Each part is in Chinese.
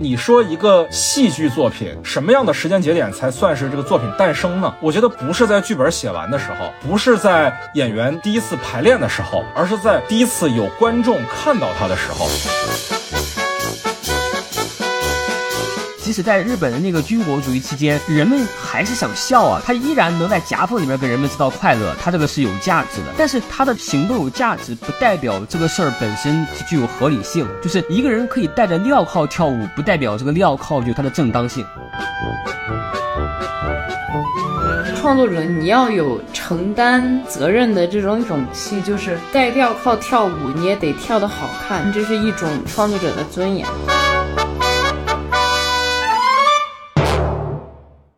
你说一个戏剧作品，什么样的时间节点才算是这个作品诞生呢？我觉得不是在剧本写完的时候，不是在演员第一次排练的时候，而是在第一次有观众看到它的时候。即使在日本的那个军国主义期间，人们还是想笑啊，他依然能在夹缝里面跟人们制造快乐，他这个是有价值的。但是他的行动有价值，不代表这个事儿本身是具有合理性。就是一个人可以戴着镣铐跳舞，不代表这个镣铐就有它的正当性。创作者你要有承担责任的这种勇气，就是戴镣铐跳舞，你也得跳得好看，这是一种创作者的尊严。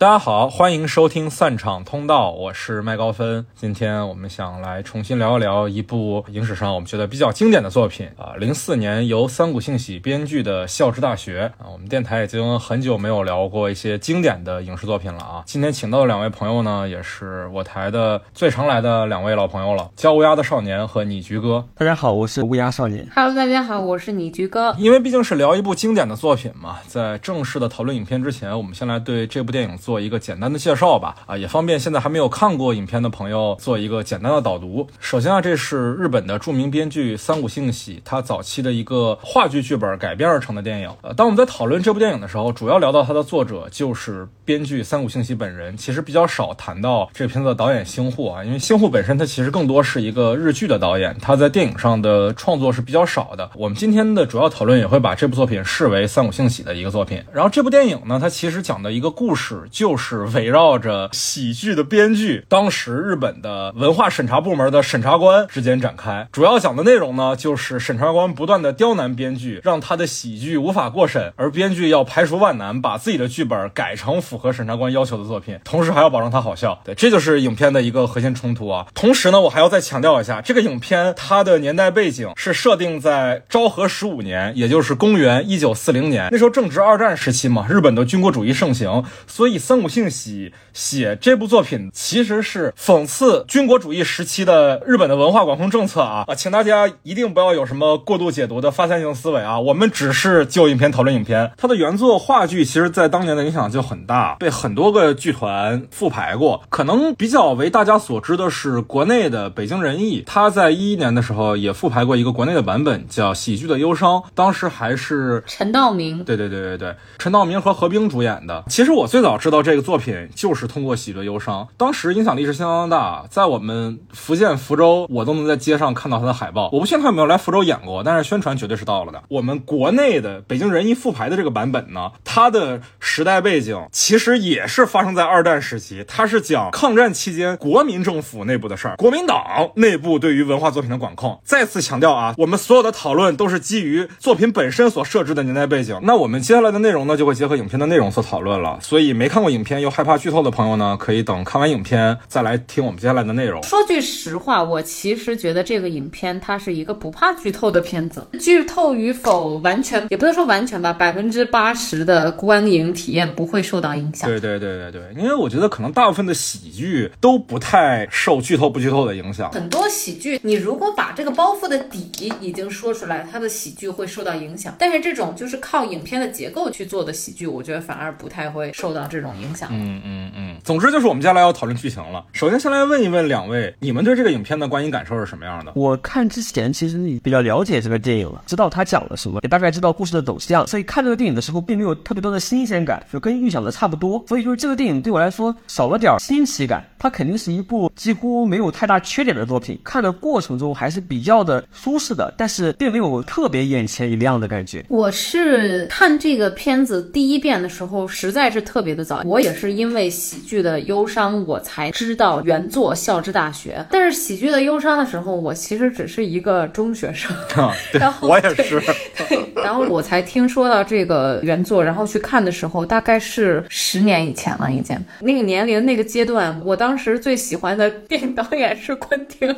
大家好，欢迎收听散场通道，我是麦高芬。今天我们想来重新聊一聊一部影史上我们觉得比较经典的作品啊，零四年由三谷幸喜编剧的《校之大学》啊。我们电台已经很久没有聊过一些经典的影视作品了啊。今天请到的两位朋友呢，也是我台的最常来的两位老朋友了，教乌鸦的少年和你菊哥。大家好，我是乌鸦少年。Hello，大家好，我是你菊哥。因为毕竟是聊一部经典的作品嘛，在正式的讨论影片之前，我们先来对这部电影。做做一个简单的介绍吧，啊，也方便现在还没有看过影片的朋友做一个简单的导读。首先啊，这是日本的著名编剧三谷幸喜他早期的一个话剧剧本改编而成的电影。呃，当我们在讨论这部电影的时候，主要聊到它的作者就是编剧三谷幸喜本人，其实比较少谈到这片子的导演星户啊，因为星户本身他其实更多是一个日剧的导演，他在电影上的创作是比较少的。我们今天的主要讨论也会把这部作品视为三谷幸喜的一个作品。然后这部电影呢，它其实讲的一个故事。就是围绕着喜剧的编剧，当时日本的文化审查部门的审查官之间展开。主要讲的内容呢，就是审查官不断的刁难编剧，让他的喜剧无法过审，而编剧要排除万难，把自己的剧本改成符合审查官要求的作品，同时还要保证他好笑。对，这就是影片的一个核心冲突啊。同时呢，我还要再强调一下，这个影片它的年代背景是设定在昭和十五年，也就是公元一九四零年，那时候正值二战时期嘛，日本的军国主义盛行，所以。三谷幸喜写这部作品，其实是讽刺军国主义时期的日本的文化管控政策啊啊！请大家一定不要有什么过度解读的发散性思维啊！我们只是就影片讨论影片。它的原作话剧，其实在当年的影响就很大，被很多个剧团复排过。可能比较为大家所知的是国内的北京人艺，他在一一年的时候也复排过一个国内的版本，叫《喜剧的忧伤》，当时还是陈道明。对对对对对，陈道明和何冰主演的。其实我最早知道。这个作品就是通过《喜剧忧伤》，当时影响力是相当大，在我们福建福州，我都能在街上看到它的海报。我不信他有没有来福州演过，但是宣传绝对是到了的。我们国内的北京人艺复排的这个版本呢，它的时代背景其实也是发生在二战时期，它是讲抗战期间国民政府内部的事儿，国民党内部对于文化作品的管控。再次强调啊，我们所有的讨论都是基于作品本身所设置的年代背景。那我们接下来的内容呢，就会结合影片的内容做讨论了。所以没看过。影片又害怕剧透的朋友呢，可以等看完影片再来听我们接下来的内容。说句实话，我其实觉得这个影片它是一个不怕剧透的片子。剧透与否，完全也不能说完全吧，百分之八十的观影体验不会受到影响。对对对对对，因为我觉得可能大部分的喜剧都不太受剧透不剧透的影响。很多喜剧，你如果把这个包袱的底已经说出来，它的喜剧会受到影响。但是这种就是靠影片的结构去做的喜剧，我觉得反而不太会受到这种。影响，嗯嗯嗯，总之就是我们接下来要讨论剧情了。首先，先来问一问两位，你们对这个影片的观影感受是什么样的？我看之前其实比较了解这个电影了，知道他讲了什么，也大概知道故事的走向，所以看这个电影的时候并没有特别多的新鲜感，就跟预想的差不多。所以就是这个电影对我来说少了点新奇感。它肯定是一部几乎没有太大缺点的作品，看的过程中还是比较的舒适的，但是并没有特别眼前一亮的感觉。我是看这个片子第一遍的时候，实在是特别的早。我也是因为喜剧的忧伤，我才知道原作《笑之大学》。但是喜剧的忧伤的时候，我其实只是一个中学生，然后我也是，对，然后我才听说到这个原作，然后去看的时候，大概是十年以前了，已经那个年龄那个阶段，我当。当时最喜欢的电影导演是昆汀，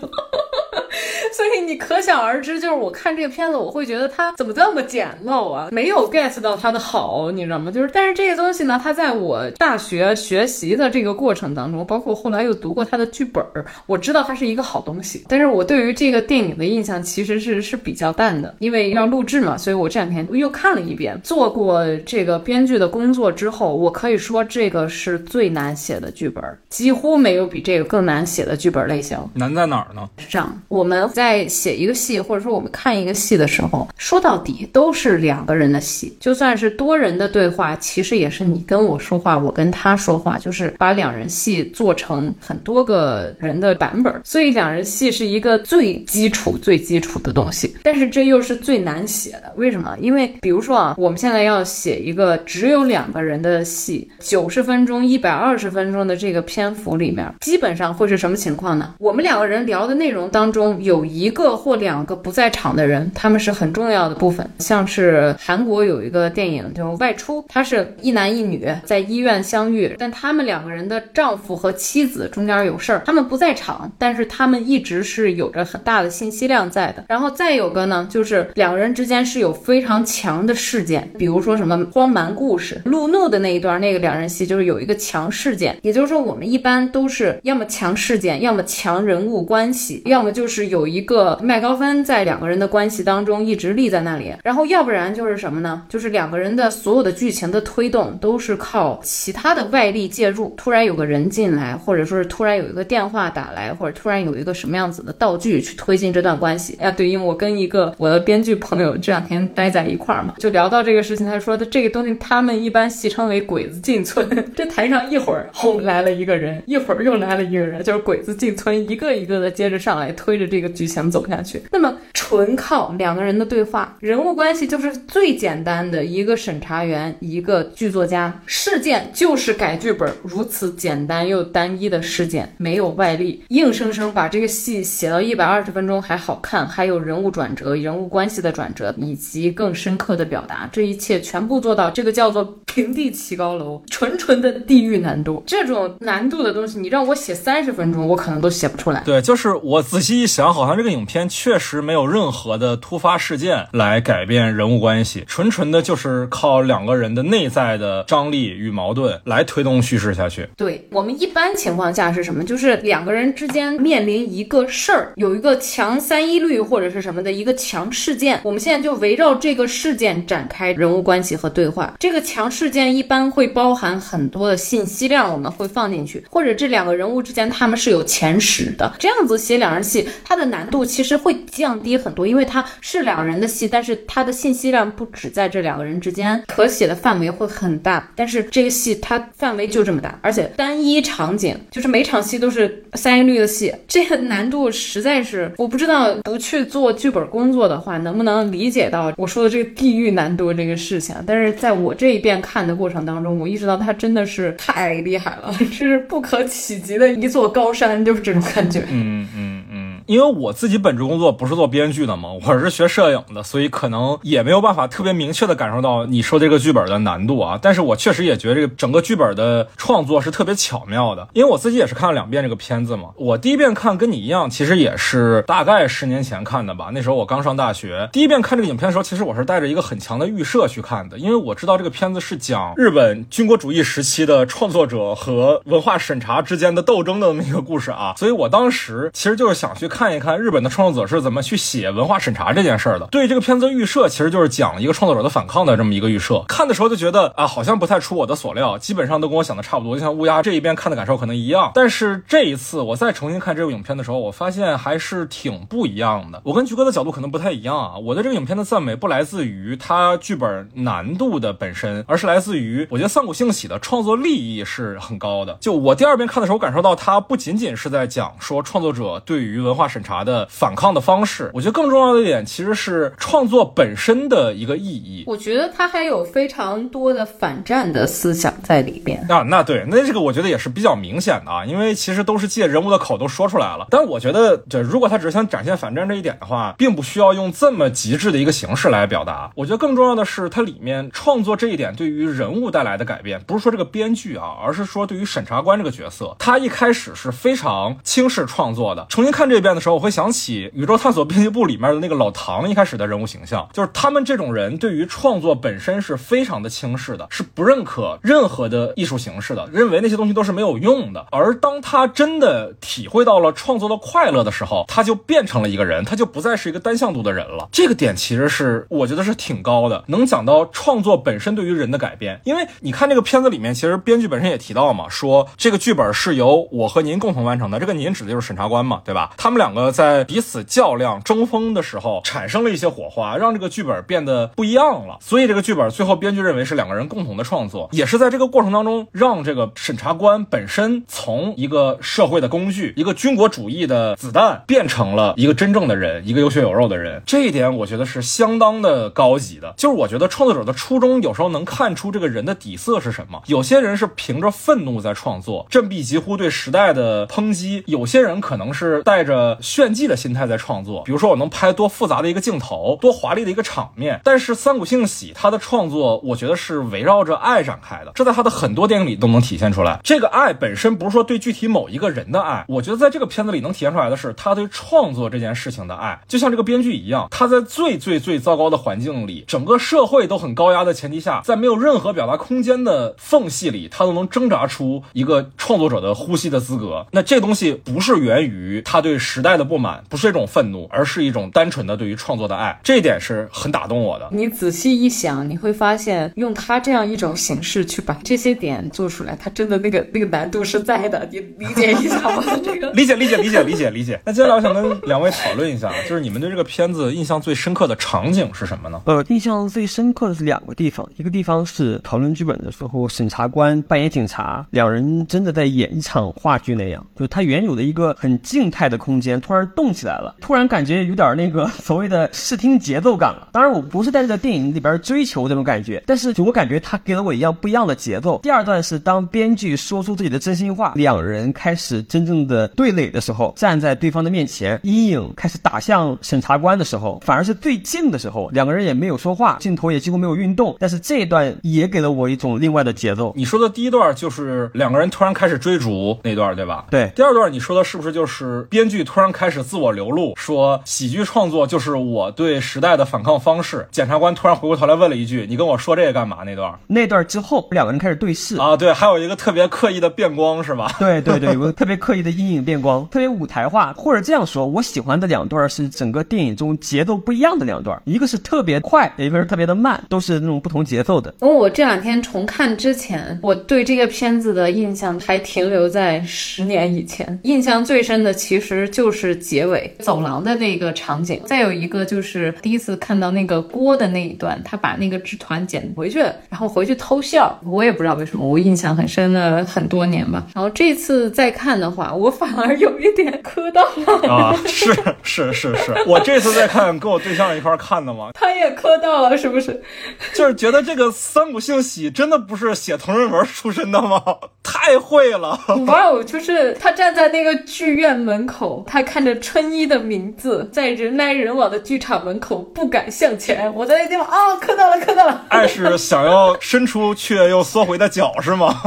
所以你可想而知，就是我看这个片子，我会觉得它怎么这么简陋啊？没有 get 到它的好，你知道吗？就是，但是这个东西呢，它在我大学学习的这个过程当中，包括后来又读过它的剧本儿，我知道它是一个好东西。但是我对于这个电影的印象其实是是比较淡的，因为要录制嘛，所以我这两天又看了一遍。做过这个编剧的工作之后，我可以说这个是最难写的剧本，几乎没有比这个更难写的剧本类型。难在哪儿呢？是这样，我我们在写一个戏，或者说我们看一个戏的时候，说到底都是两个人的戏，就算是多人的对话，其实也是你跟我说话，我跟他说话，就是把两人戏做成很多个人的版本。所以两人戏是一个最基础、最基础的东西，但是这又是最难写的。为什么？因为比如说啊，我们现在要写一个只有两个人的戏，九十分钟、一百二十分钟的这个篇幅里面，基本上会是什么情况呢？我们两个人聊的内容当中有一个或两个不在场的人，他们是很重要的部分。像是韩国有一个电影叫《外出》，它是一男一女在医院相遇，但他们两个人的丈夫和妻子中间有事儿，他们不在场，但是他们一直是有着很大的信息量在的。然后再有个呢，就是两个人之间是有非常强的事件，比如说什么荒蛮故事、路怒的那一段，那个两人戏就是有一个强事件。也就是说，我们一般都是要么强事件，要么强人物关系，要么就是有一个麦高芬在两个人的关系当中一直立在那里，然后要不然就是什么呢？就是两个人的所有的剧情的推动都是靠其他的外力介入，突然有个人进来，或者说是突然有一个电话打来，或者突然有一个什么样子的道具去推进这段关系。啊，对，因为我跟一个我的编剧朋友这两天待在一块儿嘛，就聊到这个事情，他说的这个东西他们一般戏称为“鬼子进村”，这台上一会儿轰来了一个人，一会儿又来了一个人，就是鬼子进村，一个一个的接着上来推着这个剧情走下去。那么纯靠两个人的对话，人物关系就是最简单的一个审查员，一个剧作家，事件就是改剧本，如此简单又单一的事件，没有外力，硬生生把这个戏写到一百二十分钟还好看，还有人物转折、人物关系的转折，以及更深刻的表达，这一切全部做到，这个叫做平地起高楼，纯纯的地狱难度。这种难度的东西，你让我写三十分钟，我可能都写不出来。对，就是我仔细一想，好像这个影片确实没有任何的突发事件来改变人物关系，纯纯的就是靠两个人的内在的张力与矛盾来推动叙事下去。对我们一般情况下是什么？就是两个人之间面临一个事儿，有一个强三一律或者是什么的一个强事件，我们现在就围绕这个事件展开人物关系和对话。这个强事件一般会包含很多的信息量，我们会放进去，或者这两个人物之间他们是有前史的，这样子写两人戏，它的难度其实会降低很多，因为它是两人的戏，但是它的信息量不止在这两个人之间，可写的范围会很大。但是这个戏它范围就这么大，而且单一场景，就是每场戏都是三一律的戏，这个难度实在是我不知道不去做剧本工作的话，能不能理解到我说的这个地狱难度这个事情。但是在我这一遍看的过程当中，我意识到它真的是太厉害了，这是不可企及的一座高山，就是这种感觉。嗯嗯嗯，因为我自己本职工作不是做编剧的嘛，我是学摄影的，所以可能也没有办法特别明确的感受到你说这个剧本的难度啊。但是我确实也觉得这个整个剧本的创作是特别巧妙的，因为我自己也是看了两遍这个片子嘛。我第一遍看跟你一样，其实也是大概十年前看的吧，那时候我刚上大学。第一遍看这个影片的时候，其实我是带着一个很强的预设去看的，因为我知道这个片子是讲日本军国主义时期的创作者和文化审查之间的斗争的那么一个故事啊，所以我当时其实就是想去看一看日本的创作者是怎么去写文化审查这件事儿的。对这个片子的预设，其实就是讲一个创作者的反抗的这么一个预设。看的时候就觉得啊，好像不太出我的所料，基本上都跟我想的差不多。就像乌鸦这一边看的感受可能一样，但是这一次我再重新看这部影片的时候，我发现还是挺不一样的。我跟菊哥的角度可能不太一样啊，我对这个影片的赞美不来自于它剧本难度的本身，而是来自于我觉得三谷幸喜的创作利益是很高的。就我第二遍看的时候，感受到它不仅仅是在讲说创作者对于文化审查的反抗的方式，我觉得更重要的一点其实是创作本身的一个意义。我觉得它还有非常多的反战的思想在里边。啊，那对，那这个我觉得也是比较明显的啊，因为其实都是借人物的口都说出来了。但我觉得，这如果他只是想展现反战这一点的话，并不需要用这么极致的一个形式来表达。我觉得更重要的是，它里面创作这一点对于人物带来的改变，不是说这个编剧啊，而是说对于审查官这个角色，他一开始是非常轻视创作的。重新看这的时候，我会想起《宇宙探索编辑部》里面的那个老唐一开始的人物形象，就是他们这种人对于创作本身是非常的轻视的，是不认可任何的艺术形式的，认为那些东西都是没有用的。而当他真的体会到了创作的快乐的时候，他就变成了一个人，他就不再是一个单向度的人了。这个点其实是我觉得是挺高的，能讲到创作本身对于人的改变。因为你看这个片子里面，其实编剧本身也提到嘛，说这个剧本是由我和您共同完成的。这个您指的就是审查官嘛，对吧？他们俩两个在彼此较量、争锋的时候，产生了一些火花，让这个剧本变得不一样了。所以这个剧本最后编剧认为是两个人共同的创作，也是在这个过程当中，让这个审查官本身从一个社会的工具、一个军国主义的子弹，变成了一个真正的人，一个有血有肉的人。这一点我觉得是相当的高级的。就是我觉得创作者的初衷有时候能看出这个人的底色是什么。有些人是凭着愤怒在创作，振臂疾呼对时代的抨击；有些人可能是带着炫技的心态在创作，比如说我能拍多复杂的一个镜头，多华丽的一个场面。但是三谷幸喜他的创作，我觉得是围绕着爱展开的，这在他的很多电影里都能体现出来。这个爱本身不是说对具体某一个人的爱，我觉得在这个片子里能体现出来的是他对创作这件事情的爱。就像这个编剧一样，他在最最最糟糕的环境里，整个社会都很高压的前提下，在没有任何表达空间的缝隙里，他都能挣扎出一个创作者的呼吸的资格。那这东西不是源于他对时代的不满，不是一种愤怒，而是一种单纯的对于创作的爱。这一点是很打动我的。你仔细一想，你会发现，用他这样一种形式去把这些点做出来，他真的那个那个难度是在的。你理解一下吗？这个 理解理解理解理解理解。那接下来我想跟两位讨论一下，就是你们对这个片子印象最深刻的场景是什么呢？呃，印象最深刻的是两个地方，一个地方是讨论剧本的时候，审查官扮演警察，两人真的在演一场话剧那样，就是他原有的一个很静态的空间突然动起来了，突然感觉有点那个 所谓的视听节奏感了。当然，我不是在这个电影里边追求这种感觉，但是就我感觉他给了我一样不一样的节奏。第二段是当编剧说出自己的真心话，两人开始真正的对垒的时候，站在对方的面前，阴影开始打向审查官的时候，反而是最近的时候，两个人也没有说话，镜头也几乎没有运动，但是这一段也给了我一种另外的节奏。你说的第一段就是两个人突然开始追逐那段，对吧？对。第二段你说的是不是就是编剧突然开始自我流露，说喜剧创作就是我对时代的反抗方式？检察官突然回过头来问了一句：“你跟我说这个干嘛？”那段那段之后，两个人开始对视啊，对，还有一个特别刻意的变光，是吧？对对对，有个特别刻意的阴影变光，特别舞台化，或者这样说，我喜欢的两段是整个电影中节奏不一样的两段，一个是特别快，一个是特别的慢，都是那种不同节奏的。因为我这两天重看之前，我对这个片子的印象还停留在十年以前。印象最深的其实就是结尾走廊的那个场景，再有一个就是第一次看到那个锅的那一段，他把那个纸团捡回去，然后回去偷笑。我也不知道为什么，我印象很深了很多年吧。然后这次再看的话，我反而有一点磕到了啊！是是是是，我这次再看跟我对象一块看的嘛，他也磕到了，是不是？就是觉得这个三谷幸喜真的不是写同人文出身的吗？太会了！哇哦，就是他站在那个剧院门口，他看着春一的名字，在人来人往的剧场门口不敢向前。我在那地方啊，磕到了，磕到了。爱是想要伸出却又缩回的脚是吗？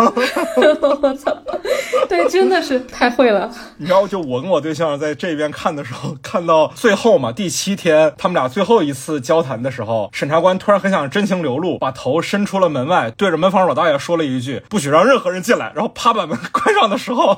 我操！对，真的是太会了。你知道，就我跟我对象在这边看的时候，看到最后嘛，第七天他们俩最后一次交谈的时候，审查官突然很想真情流露，把头伸出了门外，对着门房老大爷说了一句：“不许让任何人进来。”然后啪把门关上的时候，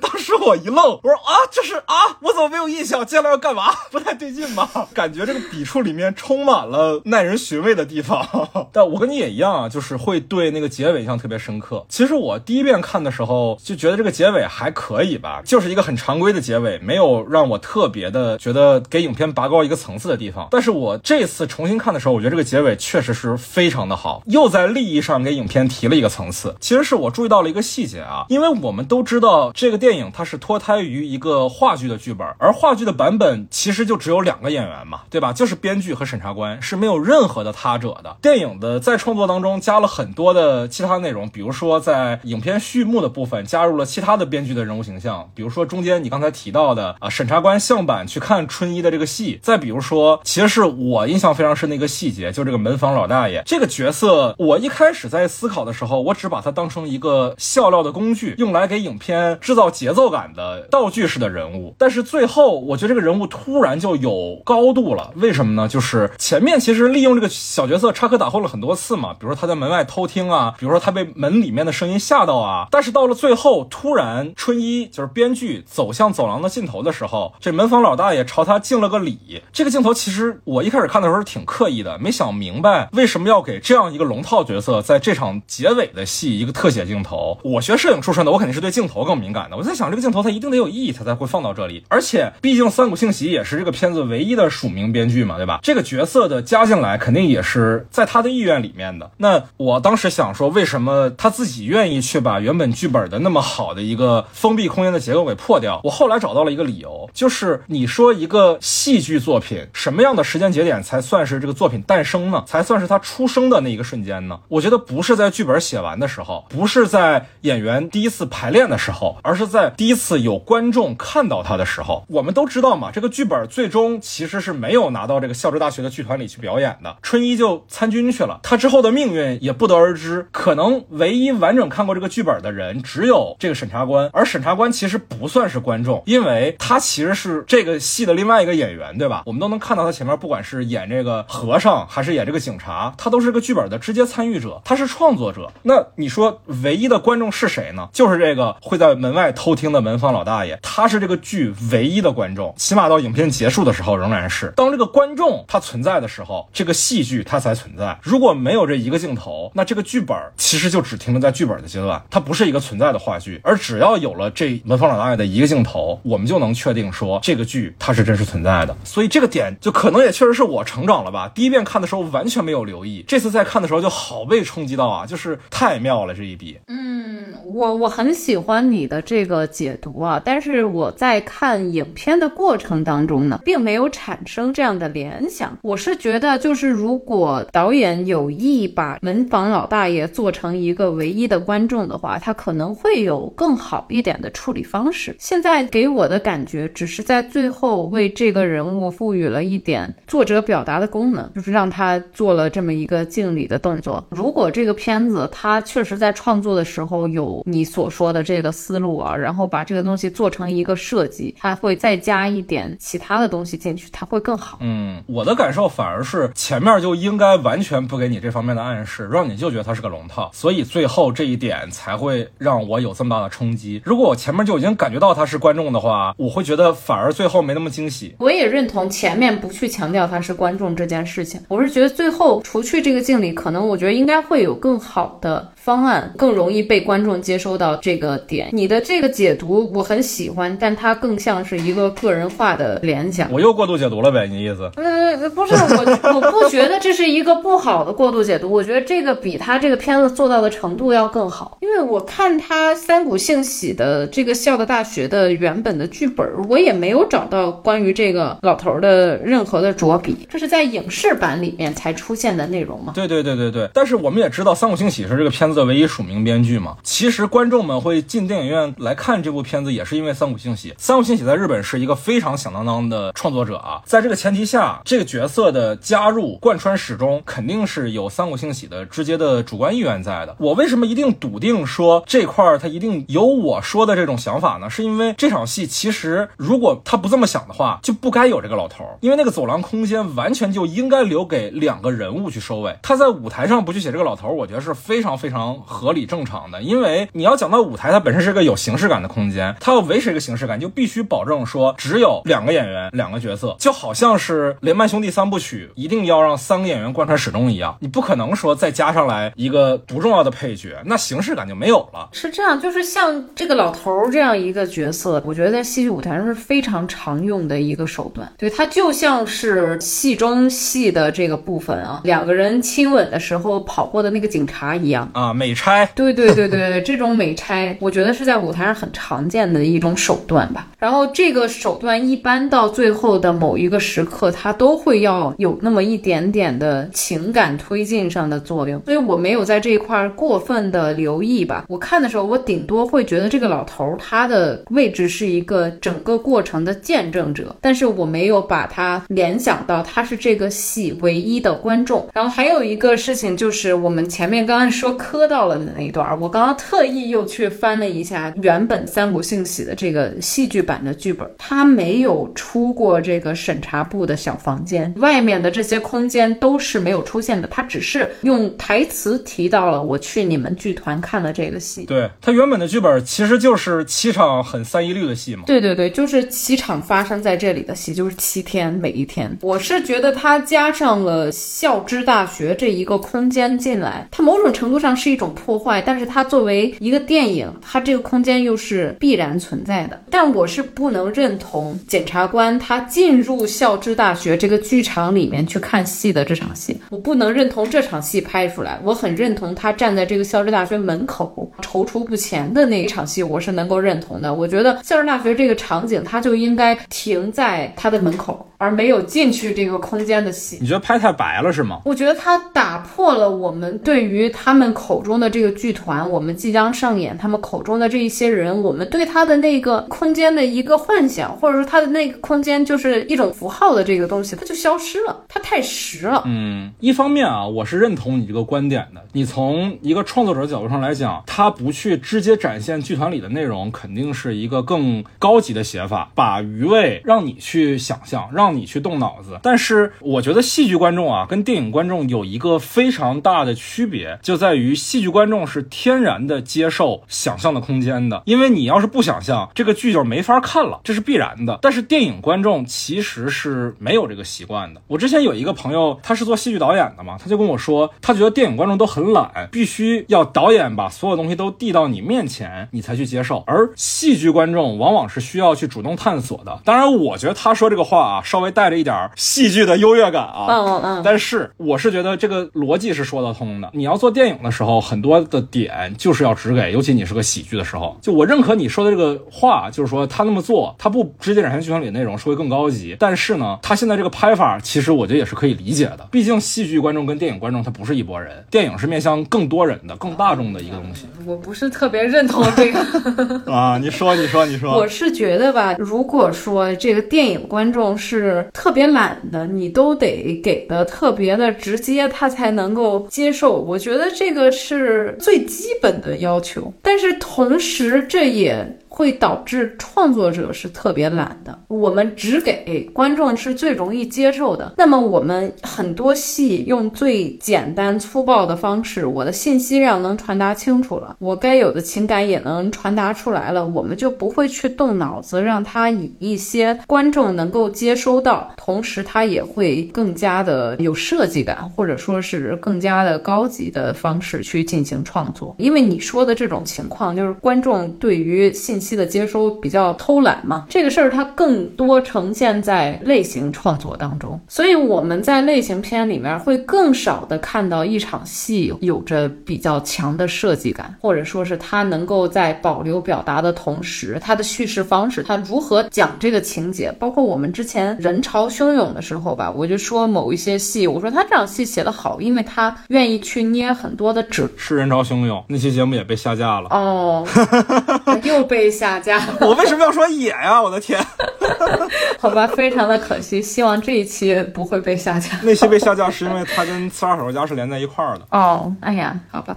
当时我一愣，我说：“啊，这是啊，我怎么没有印象？接下来要干嘛？不太对劲吧？感觉这个笔触里面充满了耐人寻味的地方。”但我跟你也一样啊，就是会对那个结尾印象特别深刻。其实我第一遍看的时候就觉得这个结尾还可以吧，就是一个很常规的结尾，没有让我特别的觉得给影片拔高一个层次的地方。但是我这次重新看的时候，我觉得这个结尾确实是非常的好，又在利益上给影片提了一个层次。其实是我注意到了一个细节啊，因为我们都知道这个电影它是脱胎于一个话剧的剧本，而话剧的版本其实就只有两个演员嘛，对吧？就是编剧和审查官，是没有任何的他者的。电影的在创作当中加了很多的其他内容，比如说在影片序幕的部分加入了其他的编剧的人物形象，比如说中间你刚才提到的啊，审查官向板去看春一的这个戏，再比如说，其实是我印象非常深的一个细节，就这个门房老大爷这个角色，我一开始在思考的时候，我只把他当成一个笑料的工具，用来给影片制造节奏感的道具式的人物。但是最后，我觉得这个人物突然就有高度了。为什么呢？就是前面其实利用这个小角色插科打诨了很多次嘛，比如说他在门外偷听啊，比如说他被门里面的声音吓到啊。但是到了最后，突然春一就是编剧走向走廊的尽头的时候，这门房老大爷朝他敬了个礼。这个镜头其实我一开始看的时候挺刻意的，没想明白为什么要给这样一个龙套角色在这场结尾的戏一个特写镜头。我学摄影出身的，我肯定是对镜头更敏感的。我在想这个镜头它一定得有意义，它才会放到这里。而且毕竟三谷幸喜也是这个片子唯一的署名编剧嘛，对吧？这个角色的加进来肯定也是在他的意愿里面的。那我当时想说，为什么他自己愿意去把原本剧本的那么好的一个封闭空间的结构给破掉？我后来找到了一个理由，就是你说一个戏剧作品什么样的时间节点才算是这个作品诞生呢？才算是他出生的那一个瞬间呢？我觉得不是在剧本写完的时候，不是在演员第一次排练的时候，而是在第一次有观众看到他的时候。我们都知道嘛，这个剧本最终其实是没有拿到这个校职大学的剧团里去表演的，春一就参军去了，他之后的命运也不得而知。可能唯一完整看过这个剧本的人只有这个审查官，而审查官其实不算是观众，因为他其实是这个戏的另外一个演员，对吧？我们都能看到他前面，不管是演这个和尚还是演这个警察，他都是个剧本的直接参与者，他是创作者。那你说唯一的观众是谁呢？就是这个会在门外偷听的门房老大爷，他是这个剧唯一的观众，起码到影片结束的时候仍然是。当这个观众他存在的时候，这个戏剧它才存在。如果没有这一个镜头，那这个剧本其实就只停留在剧本的阶段，它不是一个存在的话剧。而只要有了这门房老大爷的一个镜头，我们就能确定说这个剧它是真实存在的。所以这个点就可能也确实是我成长了吧。第一遍看的时候完全没有留意，这次再看的时候就好被冲击到啊，就是太妙了这一笔。嗯，嗯我我很喜欢你的这个解读啊，但是我在看影片的过程当中呢，并没有产生这样的联想。我是觉得，就是如果导演有意把门房老大爷做成一个唯一的观众的话，他可能会有更好一点的处理方式。现在给我的感觉，只是在最后为这个人物赋予了一点作者表达的功能，就是让他做了这么一个敬礼的动作。如果这个片子他确实在创作的时候有你所说的这个思路啊，然后把这个东西做成一个设计，它会再加一点其他的东西进去，它会更好。嗯，我的感受反而是前面就应该完全不给你这方面的暗示，让你就觉得它是个龙套，所以最后这一点才会让我有这么大的冲击。如果我前面就已经感觉到他是观众的话，我会觉得反而最后没那么惊喜。我也认同前面不去强调他是观众这件事情，我是觉得最后除去这个敬礼，可能我觉得应该会有更好的方案，更容易被观众接收到这个点。你的这个解读我很喜欢，但它更像是一个个人化的联想。我又过度解读了呗，你意思？呃，不是我，我不觉得这是一个不好的过度解读。我觉得这个比他这个片子做到的程度要更好，因为我看他三谷幸喜的这个笑的大学的原本的剧本，我也没有找到关于这个老头的任何的着笔，这是在影视版里面才出现的内容嘛？对对对对对。但是我们也知道三谷幸喜是这个片子的唯一署名编剧嘛。其实观众们会进电影院来看这部片子，也是因为三谷幸喜。三谷幸喜在日本是一个非常响当当的创作者啊，在这个前提下，这个角色的加入贯穿始终，肯定是有三谷幸喜的直接的主观意愿在的。我为什么一定笃定说这块儿他一定有我说的这种想法呢？是因为这场戏其实如果他不这么想的话，就不该有这个老头，因为那个走廊空间完全就应该留给两个人物去收尾。他在舞台上不去写这个老头，我觉得是非常非常合理正常的。因为你要讲到舞台，它本身是个有形式感的空间，它要维持一个形式感，就必须保证说只有两个演员、两个角色，就好像是连曼兄弟三部曲一定要让三个演员贯穿始终一样，你不可能说再加上来一个不重要的配角，那形式感就没有了。是这样，就是像这个老头儿这样一个角色，我觉得在戏剧舞台上是非常常用的一个手段。对他就像是戏中戏的这个部分啊，两个人亲吻的时候跑过的那个警察一样啊，美差。对对对对，这种美差，我觉得是在舞台上很常见的一种手段吧。然后这个手段一般到最后的某一个时刻，它都会要有那么一点点的情感推进上的作用，所以我没有在这一块过分的留意吧。我看的时候，我顶多会觉得这个老头他的位置是一个整个过程的见证者，但是我没有把他联想到他是这个戏唯一的观众。然后还有一个事情就是，我们前面刚刚说科磕到了的那一段儿。我刚刚特意又去翻了一下原本三谷幸喜的这个戏剧版的剧本，他没有出过这个审查部的小房间，外面的这些空间都是没有出现的，他只是用台词提到了我去你们剧团看了这个戏。对他原本的剧本其实就是七场很三一律的戏嘛。对对对，就是七场发生在这里的戏，就是七天，每一天。我是觉得他加上了校之大学这一个空间进来，它某种程度上是一种破坏，但是它作为一个电影，它这个空间又是必然存在的。但我是不能认同检察官他进入校知大学这个剧场里面去看戏的这场戏，我不能认同这场戏拍出来。我很认同他站在这个校知大学门口踌躇不前的那一场戏，我是能够认同的。我觉得校知大学这个场景，它就应该停在他的门口，而没有进去这个空间的戏。你觉得拍太白了是吗？我觉得他打破了我们对于他们口中的这个剧团，我们即将上演他们口中的这一些人，我们对他的那个空间的一个幻想，或者说他的那个空间就是一种符号的这个东西，它就消失了，它太实了。嗯，一方面啊，我是认同你这个观点的。你从一个创作者角度上来讲，他不去直接展现剧团里的内容，肯定是一个更高级的写法，把余味让你去想象，让你去动脑子。但是我觉得戏剧观众啊，跟电影观众有一个非常大的区别，就在于戏剧观众是天然的接受想象的空间的，因为你要是不想象，这个剧就没法看了，这是必然的。但是电影观众其实是没有这个习惯的。我之前有一个朋友，他是做戏剧导演的嘛，他就跟我说，他觉得电影观众都很懒，必须要导演把所有东西都递到你面前，你才去接受。而戏剧观众往往是需要去主动探索的。当然，我觉得他说这个话啊，稍微带着一点戏剧的优越感啊。嗯嗯嗯。但是我是觉得这个逻辑是说得通的。你要做电影的时候，很多的点就是要只给，尤其你是个喜剧的时候，就我认可你说的这个话，就是说他那么做，他不直接展现剧团里的内容是会更高级。但是呢，他现在这个拍法，其实我觉得也是可以理解的。毕竟戏剧观众跟电影观众他不是一拨人，电影是面向更多人的、更大众的一个东西。我不是特别认同这个。啊，你说，你说，你说。我是觉得吧，如果说这个电影观众是特别懒的，你都得给的特别的直接，他才能够接受。我觉得这个是是最基本的要求，但是同时这也。会导致创作者是特别懒的。我们只给观众是最容易接受的。那么我们很多戏用最简单粗暴的方式，我的信息量能传达清楚了，我该有的情感也能传达出来了，我们就不会去动脑子，让他以一些观众能够接收到，同时他也会更加的有设计感，或者说是更加的高级的方式去进行创作。因为你说的这种情况，就是观众对于信息的接收比较偷懒嘛，这个事儿它更多呈现在类型创作当中，所以我们在类型片里面会更少的看到一场戏有着比较强的设计感，或者说是它能够在保留表达的同时，它的叙事方式，它如何讲这个情节，包括我们之前人潮汹涌的时候吧，我就说某一些戏，我说他这场戏写得好，因为他愿意去捏很多的纸。是人潮汹涌，那期节目也被下架了。哦，又被下架。我为什么要说也呀？我的天！好吧，非常的可惜，希望这一期不会被下架。那期被下架是因为它跟《刺杀小说家》是连在一块儿的。哦，哎呀，好吧，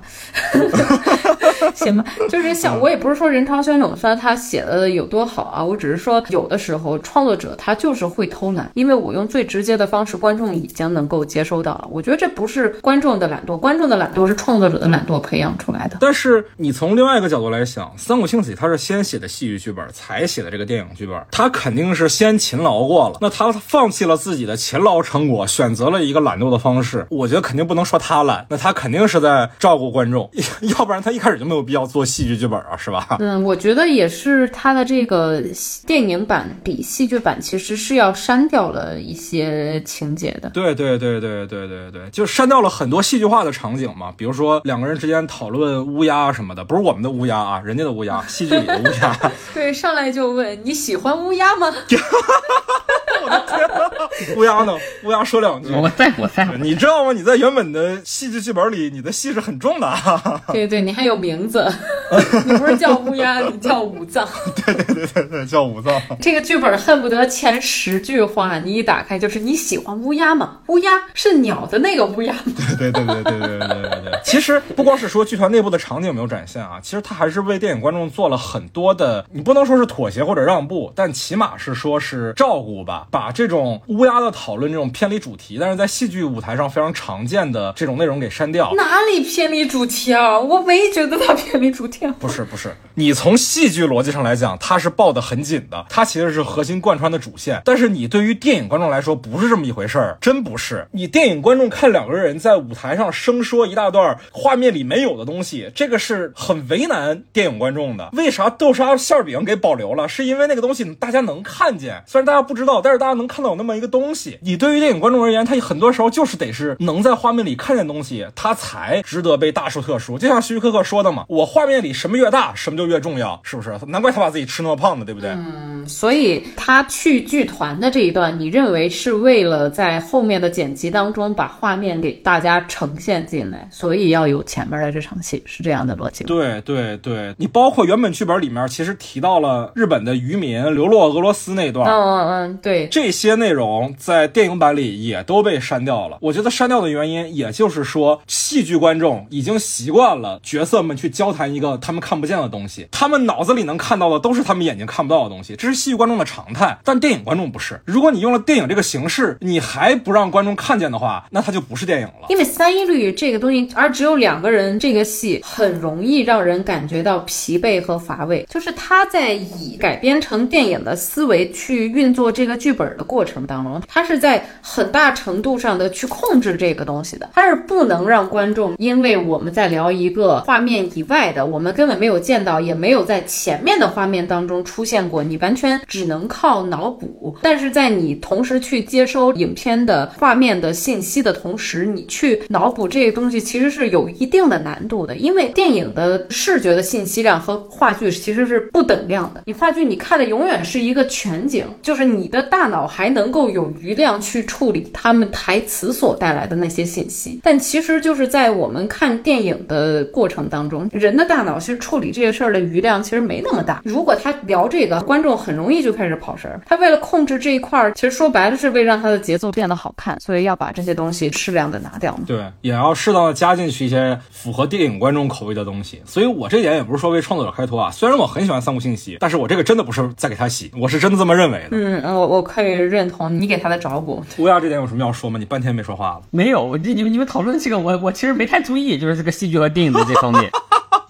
行吧，就是像我也不是说人潮汹涌虽然他写的有多好啊，我只是说有的时候创作者他就是会偷懒，因为我用最直接的方式，观众已经能够接收到了。我觉得这不是观众的懒惰，观众的懒惰是创作者的懒惰培养出来的。但是你从另外一个角度来想，三谷幸喜他是先写的戏剧剧本，才写的这个电影剧本，他肯定是先勤劳过了。那他放弃了自己的勤劳成果，选择了一个懒惰的方式，我觉得肯定不能说他懒，那他肯定是在照顾观众，要不然他一开始就没有必要做戏剧剧本啊，是吧？嗯，我觉得也是，他的这个电影版比戏剧版其实是要删掉了一些情节的。对对对对对对对，就删掉了很多戏剧化的场景嘛，比如说两个人之间讨论乌鸦什么的，不是我们的乌鸦啊，人家的乌鸦，戏剧里的乌 对，上来就问你喜欢乌鸦吗？我的天，乌鸦呢？乌鸦说两句。我在，我在。你知道吗？你在原本的戏剧剧本里，你的戏是很重的。对对，你还有名字。你不是叫乌鸦，你叫武藏。对对对对对，叫武藏。这个剧本恨不得前十句话你一打开就是你喜欢乌鸦吗？乌鸦是鸟的那个乌鸦。对对对对对对对对对。其实不光是说剧团内部的场景没有展现啊，其实他还是为电影观众做了很多的，你不能说是妥协或者让步，但起码是说是照顾吧，把这种乌鸦的讨论这种偏离主题，但是在戏剧舞台上非常常见的这种内容给删掉。哪里偏离主题啊？我没觉得它偏离主题。啊不是不是，你从戏剧逻辑上来讲，它是抱得很紧的，它其实是核心贯穿的主线。但是你对于电影观众来说，不是这么一回事儿，真不是。你电影观众看两个人在舞台上生说一大段画面里没有的东西，这个是很为难电影观众的。为啥豆沙馅饼给保留了？是因为那个东西大家能看见，虽然大家不知道，但是大家能看到有那么一个东西。你对于电影观众而言，他很多时候就是得是能在画面里看见东西，他才值得被大书特书。就像徐徐克克说的嘛，我画面里什么越大，什么就越重要，是不是？难怪他把自己吃那么胖的，对不对？嗯，所以他去剧团的这一段，你认为是为了在后面的剪辑当中把画面给大家呈现进来，所以要有前面的这场戏，是这样的逻辑。对对对，你包括原本剧本里面其实提到了日本的渔民流落俄罗斯那段，嗯嗯嗯，对，这些内容在电影版里也都被删掉了。我觉得删掉的原因，也就是说戏剧观众已经习惯了角色们去交谈一个他们看不见的东西，他们脑子里能看到的都是他们眼睛看不到的东西，这是戏剧观众的常态。但电影观众不是，如果你用了电影这个形式，你还不让观众看见的话，那它就不是电影了。因为三一律这个东西，而只有两个人，这个戏很容易让人感觉到疲惫和乏味。就是他在以改编成电影的思维去运作这个剧本的过程当中，他是在很大程度上的去控制这个东西的。他是不能让观众，因为我们在聊一个画面以外的，我们根本没有见到，也没有在前面的画面当中出现过，你完全只能靠脑补。但是在你同时去接收影片的画面的信息的同时，你去脑补这个东西其实是有一定的难度的，因为电影的视觉的信息量和话剧其实是不等量的。你话剧你看的永远是一个全景，就是你的大脑还能够有余量去处理他们台词所带来的那些信息，但其实就是在我们看电影的过程当中，人的大脑其实处理这些事儿的余量其实没那么大。如果他聊这个，观众很容易就开始跑神儿。他为了控制这一块儿，其实说白了是为让他的节奏变得好看，所以要把这些东西适量的拿掉嘛。对，也要适当的加进去一些符合电影观众口味的东西。所以我这点也不是说为创作者开脱啊，虽然我很喜欢三无信息，但是我这个真的不是在给他洗，我是真的这么认为的。嗯嗯，我我可以认同你给他的照顾。乌鸦这点有什么要说吗？你半天没说话了。没有，这你们你们讨论这个，我我其实没太注意，就是这个戏剧和电影的这方面。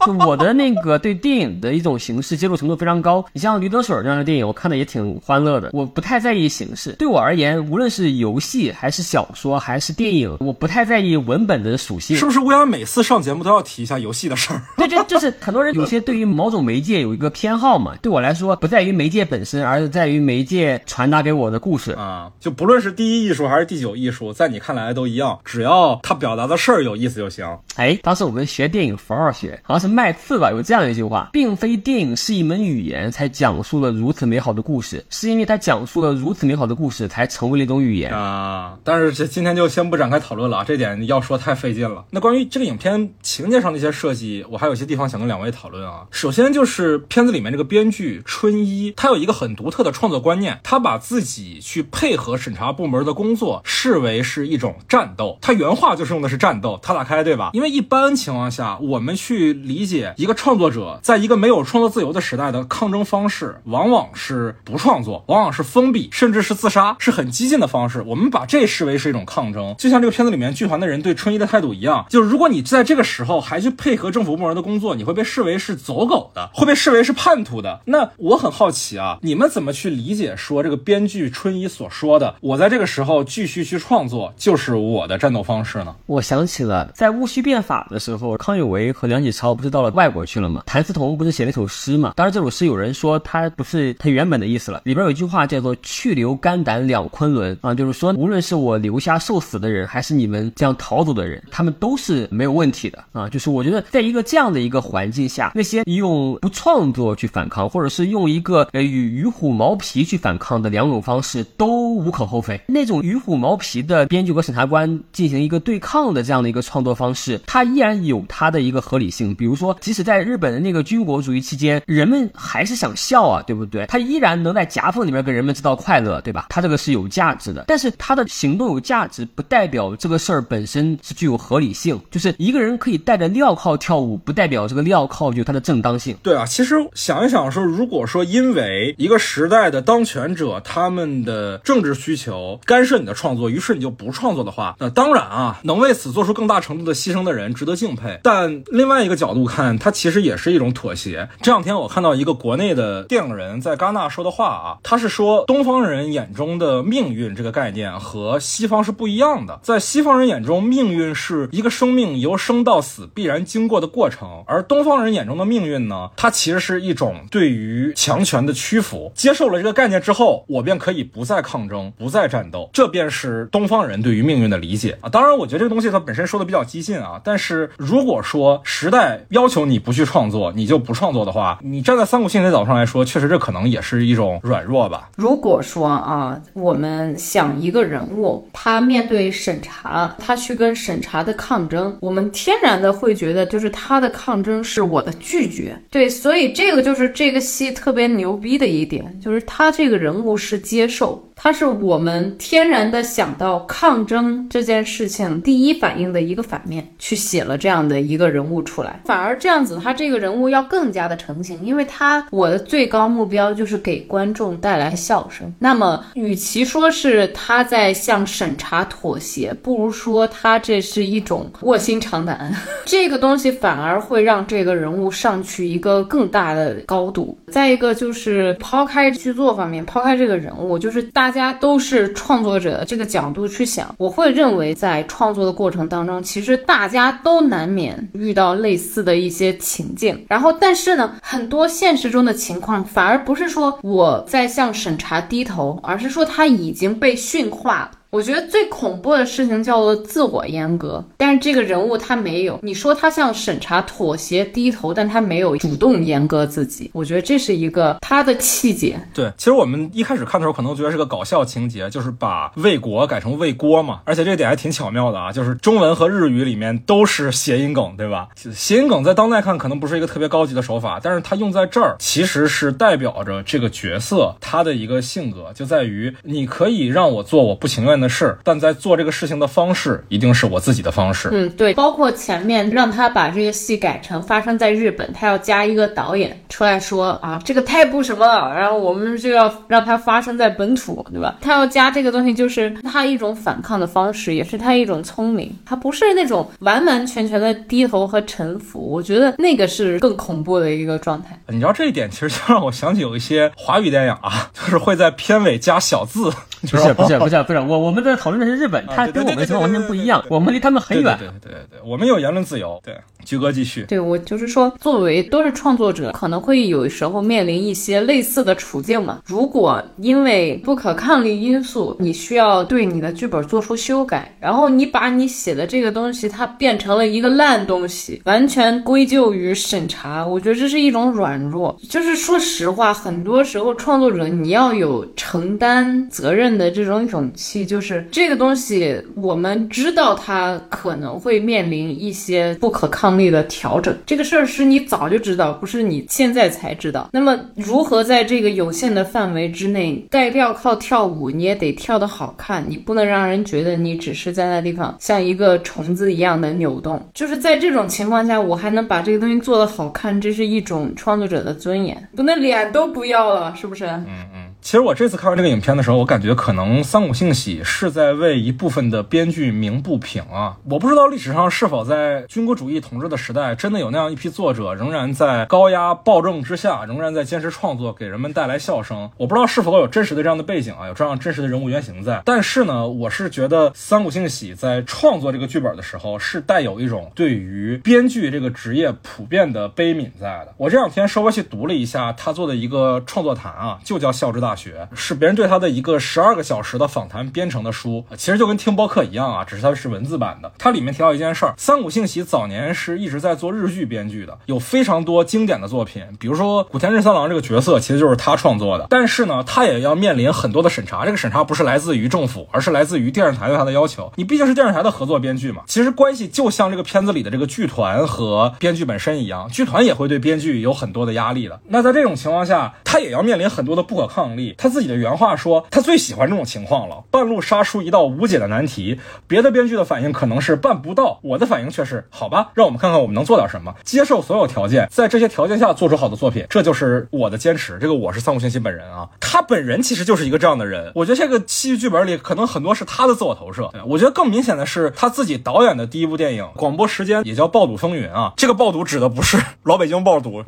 就我的那个对电影的一种形式接受程度非常高。你像《驴得水》这样的电影，我看的也挺欢乐的。我不太在意形式，对我而言，无论是游戏还是小说还是电影，我不太在意文本的属性。是不是乌鸦每次上节目都要提一下游戏的事儿？对，这就是很多人有些对于某种媒介有一个偏好嘛。对我来说，不在于媒介本身，而是在于媒介传达给我的故事啊。就不论是第一艺术还是第九艺术，在你看来都一样，只要他表达的事儿有意思就行。哎，当时我们学电影符号学，好像是麦次吧，有这样一句话，并非电影是一门语言才讲述了如此美好的故事，是因为它讲述了如此美好的故事才成为了一种语言啊。但是这今天就先不展开讨论了啊，这点要说太费劲了。那关于这个影片情节上的一些设计，我还有些地方想跟两位讨论啊。首先就是片子里面这个编剧春一，他有一个很独特的创作观念，他把自己去配合审查部门的工作视为是一种战斗，他原话就是用的是战斗。他打开对吧？因为一般情况下，我们去理理解一个创作者在一个没有创作自由的时代的抗争方式，往往是不创作，往往是封闭，甚至是自杀，是很激进的方式。我们把这视为是一种抗争，就像这个片子里面剧团的人对春一的态度一样，就是如果你在这个时候还去配合政府部门的工作，你会被视为是走狗的，会被视为是叛徒的。那我很好奇啊，你们怎么去理解说这个编剧春一所说的，我在这个时候继续去创作就是我的战斗方式呢？我想起了在戊戌变法的时候，康有为和梁启超不是到了外国去了嘛？谭嗣同不是写了一首诗嘛？当然，这首诗有人说他不是他原本的意思了，里边有一句话叫做“去留肝胆两昆仑”啊，就是说无论是我留下受死的人，还是你们这样逃走的人，他们都是没有问题的啊。就是我觉得在一个这样的一个环境下，那些用不创作去反抗，或者是用一个呃与与虎毛皮去反抗的两种方式都无可厚非。那种与虎毛皮的编剧和审查官进行一个对抗的这样的一个创作方式，它依然有它的一个合理性。比如说。说，即使在日本的那个军国主义期间，人们还是想笑啊，对不对？他依然能在夹缝里面给人们制造快乐，对吧？他这个是有价值的。但是他的行动有价值，不代表这个事儿本身是具有合理性。就是一个人可以戴着镣铐跳舞，不代表这个镣铐就有它的正当性。对啊，其实想一想说，如果说因为一个时代的当权者他们的政治需求干涉你的创作，于是你就不创作的话，那当然啊，能为此做出更大程度的牺牲的人值得敬佩。但另外一个角度，看它其实也是一种妥协。这两天我看到一个国内的电影人在戛纳说的话啊，他是说东方人眼中的命运这个概念和西方是不一样的。在西方人眼中，命运是一个生命由生到死必然经过的过程，而东方人眼中的命运呢，它其实是一种对于强权的屈服。接受了这个概念之后，我便可以不再抗争，不再战斗，这便是东方人对于命运的理解啊。当然，我觉得这个东西它本身说的比较激进啊，但是如果说时代要要求你不去创作，你就不创作的话，你站在三股信息角度上来说，确实这可能也是一种软弱吧。如果说啊，我们想一个人物，他面对审查，他去跟审查的抗争，我们天然的会觉得，就是他的抗争是我的拒绝。对，所以这个就是这个戏特别牛逼的一点，就是他这个人物是接受。它是我们天然的想到抗争这件事情第一反应的一个反面，去写了这样的一个人物出来，反而这样子，他这个人物要更加的成型，因为他我的最高目标就是给观众带来笑声。那么，与其说是他在向审查妥协，不如说他这是一种卧薪尝胆。这个东西反而会让这个人物上去一个更大的高度。再一个就是抛开剧作方面，抛开这个人物，就是大。大家都是创作者这个角度去想，我会认为在创作的过程当中，其实大家都难免遇到类似的一些情境。然后，但是呢，很多现实中的情况反而不是说我在向审查低头，而是说他已经被驯化了。我觉得最恐怖的事情叫做自我阉割，但是这个人物他没有。你说他向审查妥协低头，但他没有主动阉割自己。我觉得这是一个他的气节。对，其实我们一开始看的时候可能觉得是个搞笑情节，就是把为国改成为锅嘛。而且这点还挺巧妙的啊，就是中文和日语里面都是谐音梗，对吧？谐音梗在当代看可能不是一个特别高级的手法，但是它用在这儿其实是代表着这个角色他的一个性格，就在于你可以让我做我不情愿的。的事，但在做这个事情的方式一定是我自己的方式。嗯，对，包括前面让他把这个戏改成发生在日本，他要加一个导演出来说啊，这个太不什么了，然后我们就要让它发生在本土，对吧？他要加这个东西，就是他一种反抗的方式，也是他一种聪明。他不是那种完完全全的低头和臣服，我觉得那个是更恐怖的一个状态。你知道这一点，其实就让我想起有一些华语电影啊，就是会在片尾加小字。不是 不是不是不是我我。我们在讨论的是日本，它跟我们的情况完全不一样，我们离他们很远。对对对，我们有言论自由。对。菊哥继续，对我就是说，作为都是创作者，可能会有时候面临一些类似的处境嘛。如果因为不可抗力因素，你需要对你的剧本做出修改，然后你把你写的这个东西它变成了一个烂东西，完全归咎于审查，我觉得这是一种软弱。就是说实话，很多时候创作者你要有承担责任的这种勇气，就是这个东西我们知道它可能会面临一些不可抗。力的调整，这个事儿是你早就知道，不是你现在才知道。那么，如何在这个有限的范围之内戴镣铐跳舞，你也得跳得好看，你不能让人觉得你只是在那地方像一个虫子一样的扭动。就是在这种情况下，我还能把这个东西做得好看，这是一种创作者的尊严，不能脸都不要了，是不是？嗯嗯。其实我这次看完这个影片的时候，我感觉可能三谷幸喜是在为一部分的编剧鸣不平啊！我不知道历史上是否在军国主义统治的时代，真的有那样一批作者，仍然在高压暴政之下，仍然在坚持创作，给人们带来笑声。我不知道是否有真实的这样的背景啊，有这样真实的人物原型在。但是呢，我是觉得三谷幸喜在创作这个剧本的时候，是带有一种对于编剧这个职业普遍的悲悯在的。我这两天稍微去读了一下他做的一个创作谈啊，就叫《笑之大》。大学》，是别人对他的一个十二个小时的访谈编成的书，其实就跟听播客一样啊，只是它是文字版的。它里面提到一件事儿，三谷幸喜早年是一直在做日剧编剧的，有非常多经典的作品，比如说古田任三郎这个角色其实就是他创作的。但是呢，他也要面临很多的审查，这个审查不是来自于政府，而是来自于电视台对他的要求。你毕竟是电视台的合作编剧嘛，其实关系就像这个片子里的这个剧团和编剧本身一样，剧团也会对编剧有很多的压力的。那在这种情况下，他也要面临很多的不可抗力。他自己的原话说，他最喜欢这种情况了，半路杀出一道无解的难题。别的编剧的反应可能是办不到，我的反应却是好吧，让我们看看我们能做点什么，接受所有条件，在这些条件下做出好的作品，这就是我的坚持。这个我是三谷幸喜本人啊，他本人其实就是一个这样的人。我觉得这个戏剧剧本里可能很多是他的自我投射。我觉得更明显的是他自己导演的第一部电影，广播时间也叫《爆肚风云》啊。这个爆肚指的不是 老北京爆肚，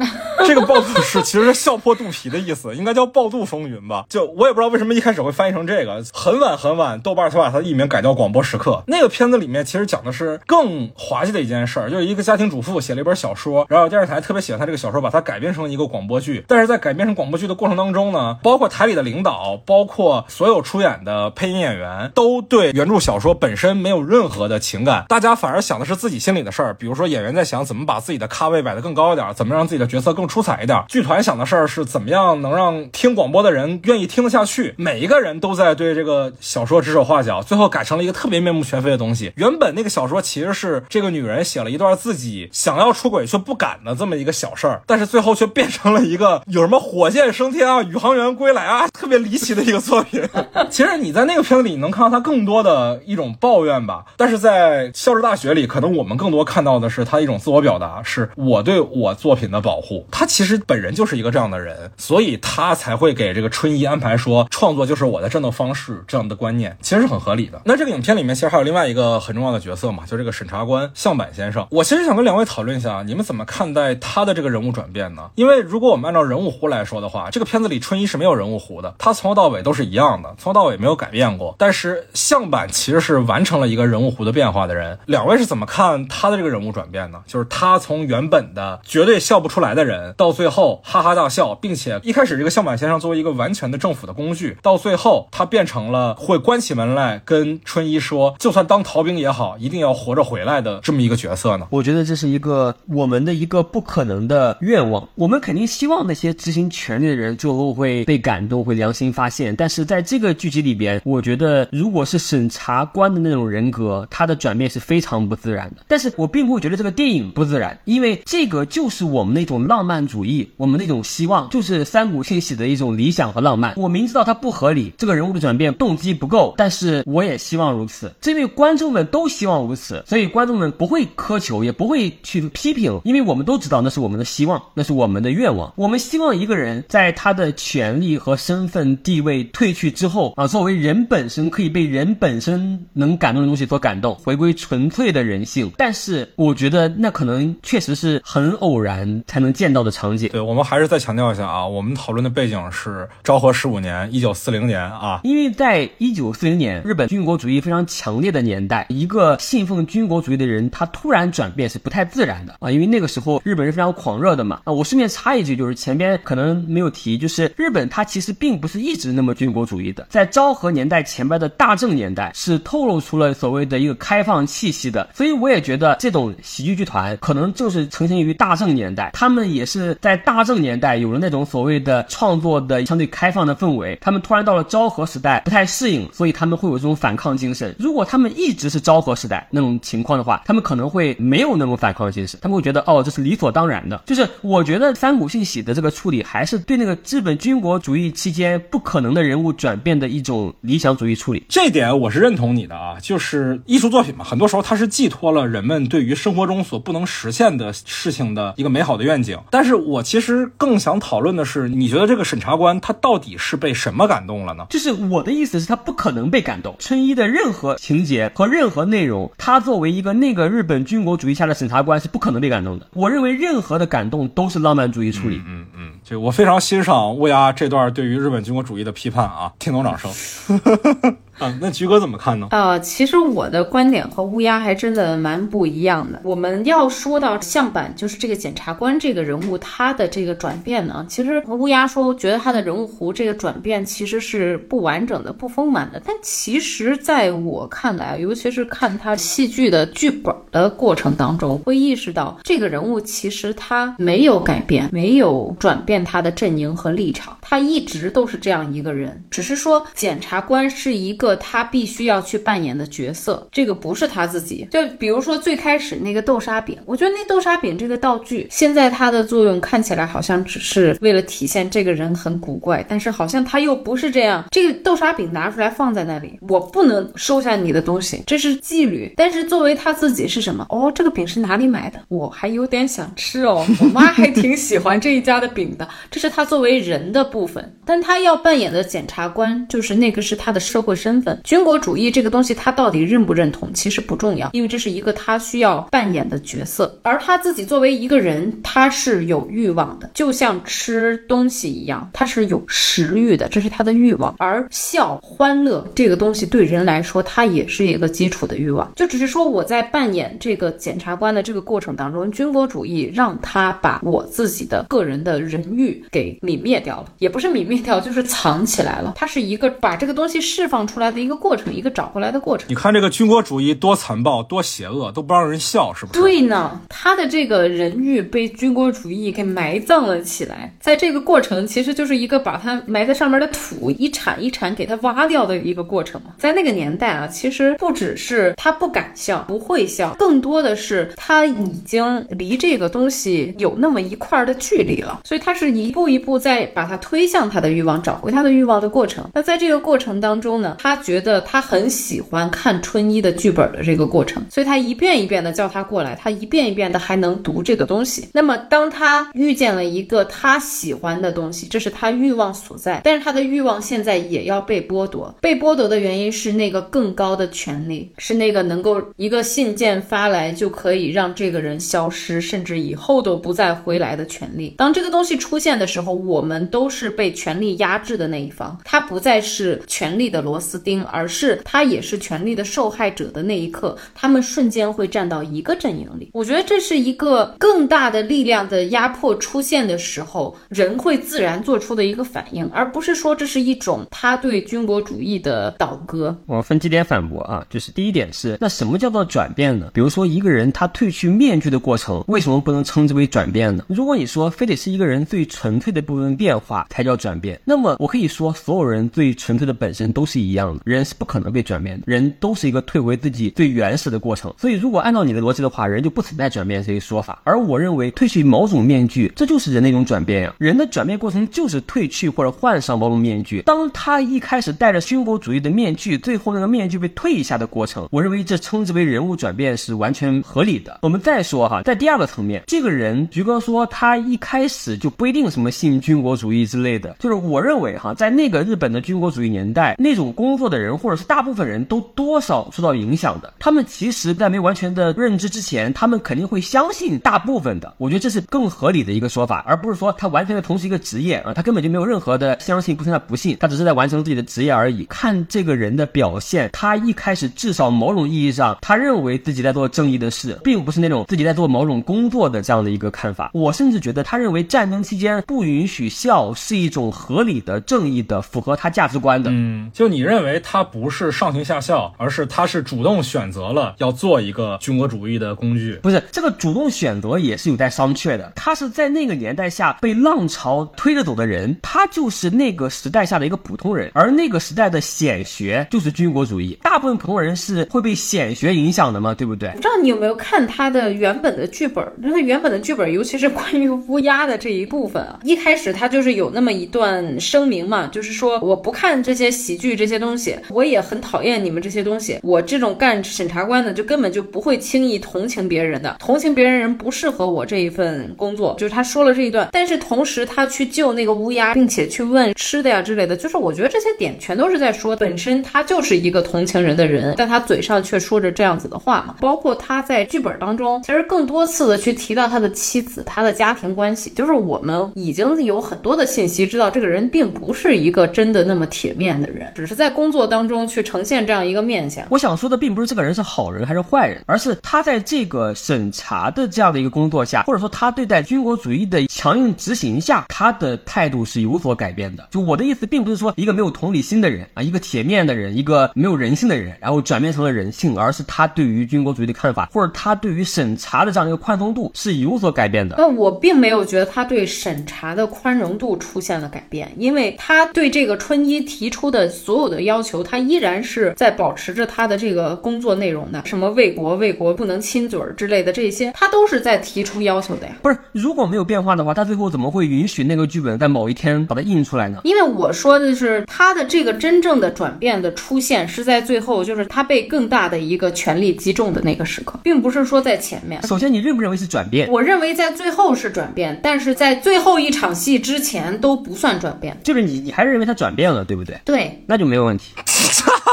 这个爆肚是其实是笑破肚皮的意思，应该叫《爆肚风云》吧？就我也不知道为什么一开始会翻译成这个。很晚很晚，豆瓣才把它的译名改叫《广播时刻》。那个片子里面其实讲的是更滑稽的一件事儿，就是一个家庭主妇写了一本小说，然后电视台特别喜欢他这个小说，把它改编成一个广播剧。但是在改编成广播剧的过程当中呢，包括台里的领导，包括所有出演的配音演员，都对原著小说本身没有任何的情感，大家反而想的是自己心里的事儿。比如说演员在想怎么把自己的咖位摆得更高一点，怎么让自己的角色更出彩一点；剧团想的事儿是怎么样能让听广播的人愿意听得下去。每一个人都在对这个小说指手画脚，最后改成了一个特别面目全非的东西。原本那个小说其实是这个女人写了一段自己想要出轨却不敢的这么一个小事儿，但是最后却变成了一个有什么火箭升天啊、宇航员归来啊，特别离奇的一个作品。其实你在那个片子里能看到他更多的一种抱怨吧，但是在《校之大学》里，可能我们更多看到的是他一种自我表达，是我对我作品的保护。他其实本人就是一个这样的人，所以他才会给这个春一安排说创作就是我的战斗方式这样的观念，其实是很合理的。那这个影片里面其实还有另外一个很重要的角色嘛，就这个审查官向坂先生。我其实想跟两位讨论一下，你们怎么看待他的这个人物转变呢？因为如果我们按照人物弧来说的话，这个片子里春一是没有人物弧的，他从头到尾都是一样的，从头到尾没有改变过。但是向坂其实是完成了一个人物弧的变化的人。两位是怎么看他的这个人物转变呢？就是他从原本的绝对笑不出来的人，到最后哈哈大笑，并且一开始这个向坂先生作为一个完完全的政府的工具，到最后他变成了会关起门来跟春一说，就算当逃兵也好，一定要活着回来的这么一个角色呢？我觉得这是一个我们的一个不可能的愿望。我们肯定希望那些执行权力的人最后会被感动，会良心发现。但是在这个剧集里边，我觉得如果是审查官的那种人格，他的转变是非常不自然的。但是我并不会觉得这个电影不自然，因为这个就是我们那种浪漫主义，我们那种希望，就是三谷幸喜的一种理想和浪漫。我明知道它不合理，这个人物的转变动机不够，但是我也希望如此。这位观众们都希望如此，所以观众们不会苛求，也不会去批评，因为我们都知道那是我们的希望，那是我们的愿望。我们希望一个人在他的权利和身份地位褪去之后啊，作为人本身可以被人本身能感动的东西所感动，回归纯粹的人性。但是我觉得那可能确实是很偶然才能见到的场景。对我们还是再强调一下啊，我们讨论的背景是昭和十五年，一九四零年啊。因为在一九四零年，日本军国主义非常强烈的年代，一个信奉军国主义的人，他突然转变是不太自然的啊。因为那个时候日本是非常狂热的嘛啊。我顺便插一句，就是前边可能没有提，就是日本它其实并不是一直那么军国主义的，在昭和年代前边的大正年代是透露出了所谓的一个开放气息的。所以我也觉得这种喜剧剧团可能就是成型于大正年代，他们也是在大正年代有了那种所谓的创作的相对开放的氛围，他们突然到了昭和时代不太适应，所以他们会有这种反抗精神。如果他们一直是昭和时代那种情况的话，他们可能会没有那种反抗精神，他们会觉得哦这是理所当然的。就是我觉得三谷幸喜的这个处理还是对那个日本军国主义期间不可能的人物转变的一种理想主义处理。这点我是认同你的啊，就是艺术作品嘛，很多时候它是寄托了人们对于生活中所不能实现的事情的一个美好的愿景。但是我其实更想讨论的是，你觉得这个审查官他到底是被什么感动了呢？就是我的意思是，他不可能被感动。春一的任何情节和任何内容，他作为一个那个日本军国主义下的审查官是不可能被感动的。我认为任何的感动都是浪漫主义处理。嗯嗯，这我非常欣赏乌鸦这段对于日本军国主义的批判啊，听懂掌声。啊，那菊哥怎么看呢？呃，其实我的观点和乌鸦还真的蛮不一样的。我们要说到相板，就是这个检察官这个人物他的这个转变呢，其实和乌鸦说，觉得他的人物弧这个转变其实是不完整的、不丰满的。但其实在我看来，尤其是看他戏剧的剧本的过程当中，会意识到这个人物其实他没有改变，没有转变他的阵营和立场，他一直都是这样一个人，只是说检察官是一个。个他必须要去扮演的角色，这个不是他自己。就比如说最开始那个豆沙饼，我觉得那豆沙饼这个道具，现在它的作用看起来好像只是为了体现这个人很古怪，但是好像他又不是这样。这个豆沙饼拿出来放在那里，我不能收下你的东西，这是纪律。但是作为他自己是什么？哦，这个饼是哪里买的？我还有点想吃哦，我妈还挺喜欢这一家的饼的。这是他作为人的部分，但他要扮演的检察官，就是那个是他的社会身。份，军国主义这个东西，他到底认不认同，其实不重要，因为这是一个他需要扮演的角色。而他自己作为一个人，他是有欲望的，就像吃东西一样，他是有食欲的，这是他的欲望。而笑、欢乐这个东西对人来说，它也是一个基础的欲望。就只是说，我在扮演这个检察官的这个过程当中，军国主义让他把我自己的个人的人欲给泯灭掉了，也不是泯灭掉，就是藏起来了。它是一个把这个东西释放出来。的一个过程，一个找回来的过程。你看这个军国主义多残暴，多邪恶，都不让人笑，是不是？对呢，他的这个人欲被军国主义给埋葬了起来，在这个过程，其实就是一个把它埋在上面的土一铲一铲给它挖掉的一个过程嘛。在那个年代啊，其实不只是他不敢笑，不会笑，更多的是他已经离这个东西有那么一块的距离了，所以他是是一步一步在把他推向他的欲望，找回他的欲望的过程。那在这个过程当中呢，他。觉得他很喜欢看春一的剧本的这个过程，所以他一遍一遍的叫他过来，他一遍一遍的还能读这个东西。那么当他遇见了一个他喜欢的东西，这是他欲望所在，但是他的欲望现在也要被剥夺。被剥夺的原因是那个更高的权利，是那个能够一个信件发来就可以让这个人消失，甚至以后都不再回来的权利。当这个东西出出现的时候，我们都是被权力压制的那一方，他不再是权力的螺丝。钉，而是他也是权力的受害者的那一刻，他们瞬间会站到一个阵营里。我觉得这是一个更大的力量的压迫出现的时候，人会自然做出的一个反应，而不是说这是一种他对军国主义的倒戈。我分几点反驳啊，就是第一点是，那什么叫做转变呢？比如说一个人他褪去面具的过程，为什么不能称之为转变呢？如果你说非得是一个人最纯粹的部分变化才叫转变，那么我可以说所有人最纯粹的本身都是一样的。人是不可能被转变的，人都是一个退回自己最原始的过程。所以，如果按照你的逻辑的话，人就不存在转变这一说法。而我认为，褪去某种面具，这就是人的一种转变呀。人的转变过程就是褪去或者换上某种面具。当他一开始戴着军国主义的面具，最后那个面具被褪一下的过程，我认为这称之为人物转变是完全合理的。我们再说哈，在第二个层面，这个人菊哥说他一开始就不一定什么信军国主义之类的，就是我认为哈，在那个日本的军国主义年代，那种工作。的人或者是大部分人都多少受到影响的，他们其实，在没完全的认知之前，他们肯定会相信大部分的。我觉得这是更合理的一个说法，而不是说他完全的从事一个职业啊，他根本就没有任何的相信，不存在不信，他只是在完成自己的职业而已。看这个人的表现，他一开始至少某种意义上，他认为自己在做正义的事，并不是那种自己在做某种工作的这样的一个看法。我甚至觉得他认为战争期间不允许笑是一种合理的、正义的、符合他价值观的。嗯，就你认为。他不是上行下效，而是他是主动选择了要做一个军国主义的工具。不是这个主动选择也是有待商榷的。他是在那个年代下被浪潮推着走的人，他就是那个时代下的一个普通人。而那个时代的显学就是军国主义。大部分普通人是会被显学影响的嘛，对不对？不知道你有没有看他的原本的剧本？他原本的剧本，尤其是关于乌鸦的这一部部分啊，一开始他就是有那么一段声明嘛，就是说我不看这些喜剧这些东西。我也很讨厌你们这些东西。我这种干审查官的，就根本就不会轻易同情别人的。同情别人人不适合我这一份工作。就是他说了这一段，但是同时他去救那个乌鸦，并且去问吃的呀之类的。就是我觉得这些点全都是在说，本身他就是一个同情人的人，但他嘴上却说着这样子的话嘛。包括他在剧本当中，其实更多次的去提到他的妻子，他的家庭关系。就是我们已经有很多的信息知道，这个人并不是一个真的那么铁面的人，只是在。工作当中去呈现这样一个面相。我想说的并不是这个人是好人还是坏人，而是他在这个审查的这样的一个工作下，或者说他对待军国主义的强硬执行下，他的态度是有所改变的。就我的意思，并不是说一个没有同理心的人啊，一个铁面的人，一个没有人性的人，然后转变成了人性，而是他对于军国主义的看法，或者他对于审查的这样一个宽松度是有所改变的。那我并没有觉得他对审查的宽容度出现了改变，因为他对这个春一提出的所有的要求，他依然是在保持着他的这个工作内容的，什么为国为国不能亲嘴儿之类的这些，他都是在提出要求的呀。不是，如果没有变化的话，他最后怎么会允许那个剧本在某一天把它印出来呢？因为我说的是他的这个真正的转变的出现是在最后，就是他被更大的一个权力击中的那个时刻，并不是说在前面。首先，你认不认为是转变？我认为在最后是转变，但是在最后一场戏之前都不算转变。就是你，你还是认为他转变了，对不对？对，那就没有问题。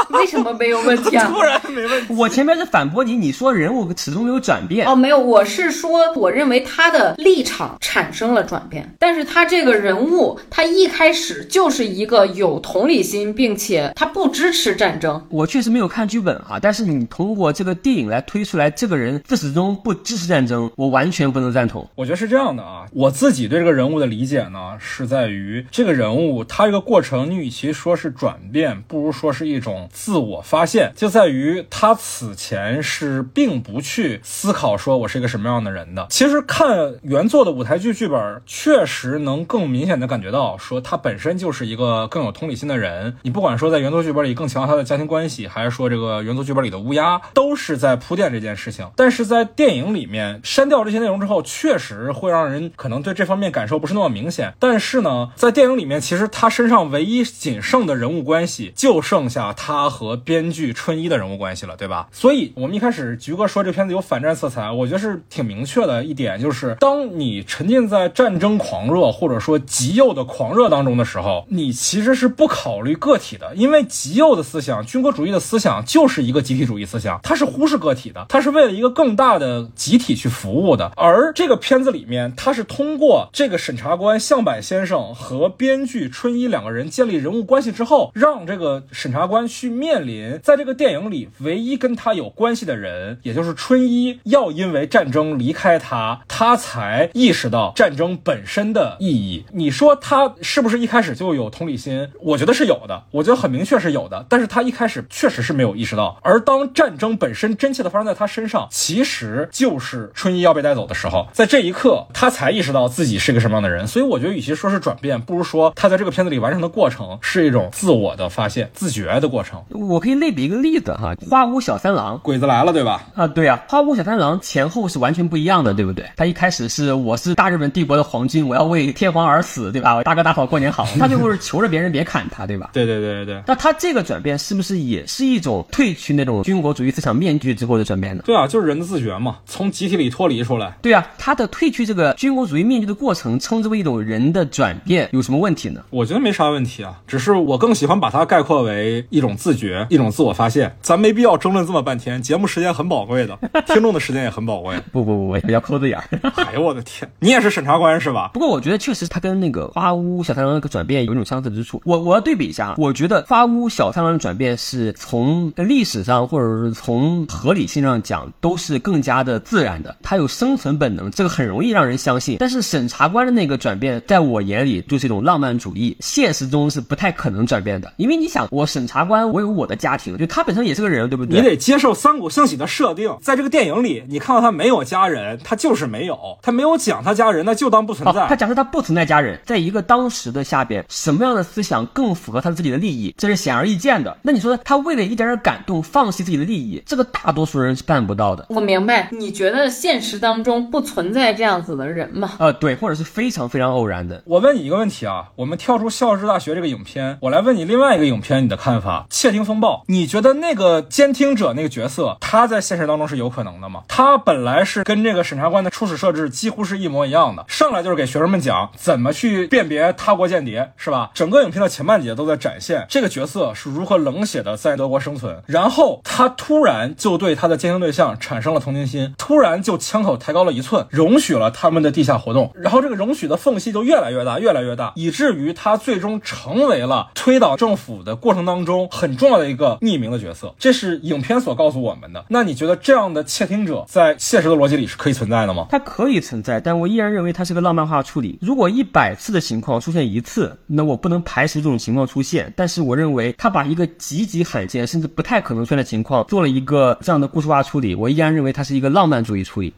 为什么没有问题啊？突然没问题。我前面是反驳你，你说人物始终没有转变。哦，没有，我是说，我认为他的立场产生了转变，但是他这个人物，他一开始就是一个有同理心，并且他不支持战争。我确实没有看剧本啊，但是你通过这个电影来推出来，这个人自始至终不支持战争，我完全不能赞同。我觉得是这样的啊，我自己对这个人物的理解呢，是在于这个人物他这个过程，你与其说是转变，不如说是一种自我发现，就在于他此前是并不去思考说我是一个什么样的人的。其实看原作的舞台剧剧本，确实能更明显的感觉到，说他本身就是一个更有同理心的人。你不管说在原作剧本里更强调他的家庭关系，还是说这个原作剧本里的乌鸦，都是在铺垫这件事情。但是在电影里面删掉这些内容之后，确实会让人可能对这方面感感受不是那么明显。但是呢，在电影里面，其实他身上唯一仅剩的人物关系，就剩下他和编剧春一的人物关系了，对吧？所以，我们一开始菊哥说这片子有反战色彩，我觉得是挺明确的一点，就是当你沉浸在战争狂热或者说极右的狂热当中的时候，你其实是不考虑个体的，因为极右的思想、军国主义的思想就是一个集体主义思想，它是忽视个体的，它是为了一个更大的集体去服务的。而这个片子里面，它是通过这个审查官向坂先生和编剧春一两个人建立人物关系之后，让这个审查官去面临在这个电影里唯一跟他有关系的人，也就是春一，要因为战争离开他，他才意识到战争本身的意义。你说他是不是一开始就有同理心？我觉得是有的，我觉得很明确是有的。但是他一开始确实是没有意识到。而当战争本身真切的发生在他身上，其实就是春一要被带走的时候，在这一刻，他才意识到自己是个什么样的人。所以我觉得，与其说是转变，不如说他在这个片子里完成的过程是一种自我的发现、自觉的过程。我可以类比一个例子哈，花屋小三郎鬼子来了，对吧？啊，对啊，花屋小三郎前后是完全不一样的，对不对？他一开始是我是大日本帝国的皇军，我要为天皇而死，对吧？大哥大嫂过年好。他最后是求着别人别砍他，对吧？对对对对对。那他这个转变是不是也是一种褪去那种军国主义思想面具之后的转变呢？对啊，就是人的自觉嘛，从集体里脱离出来。对啊，他的褪去这个军国主义面具的过程，称之为一种人的转变，有什么问题呢？我觉得没啥问题啊，只是我更喜欢把它概括为一种自觉，一种自我发现。咱没必要争论这么半天，节目时间很宝贵的，听众的时间也很宝贵。不不不不，要抠字眼儿。哎呦我的天，你也是审查官是吧？不过我觉得确实他跟那个花屋小三郎那个转变有一种相似之处。我我要对比一下啊，我觉得花屋小三郎的转变是从历史上或者是从合理性上讲都是更加的自然的，他有生存本能，这个很容易让人相信。但是审查官的那个转变，在我眼里就是一种浪漫主义，现实中是不太可能转变的。因为你想，我审查官，我有我的家庭，就他本身也是个人，对不对？你得接受三谷幸喜的设定，在这个电影里，你看到他没有家人，他就是没有，他没有讲他家人，那就当不存在。哦、他假设他不存在家人，在一个当时的下边，什么样的思想更符合他自己的利益，这是显而易见的。那你说他为了一点点感动，放弃自己的利益，这个大多数人是办不到的。我明白，你觉得现实当中不存在这样子的人吗？呃，对，或者是非常非常偶然的。我问你一个问题啊，我们跳出《校之大学》这个影片，我来问你另外一个影片你的看法，《窃听风暴》，你觉得那个监听者那个角色，他在现实当中是有可能的吗？他本来是跟这个审查官的初始设置几乎是一模一样的，上来就是给学生们讲怎么去辨别他国间谍，是吧？整个影片的前半节都在展现这个角色是如何冷血的在德国生存，然后他突然就对他的监听对象产生了同情心，突然就枪口抬高了一寸，容许了他们的地下活动，然后这个容许的缝隙就越来越大，越来越大，以至于他最终成为了推倒政府的过程当中很重要的一个匿名的角色，这是影片所告诉我们的。那你觉得这样的窃听者在现实的逻辑里是可以存在的吗？它可以存在，但我依然认为它是个浪漫化处理。如果一百次的情况出现一次，那我不能排除这种情况出现。但是我认为他把一个极其罕见甚至不太可能出现的情况做了一个这样的故事化处理，我依然认为它是一个浪漫主义处理。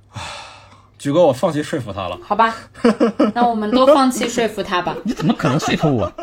举哥，我放弃说服他了。好吧，那我们都放弃说服他吧。你怎么可能说服我？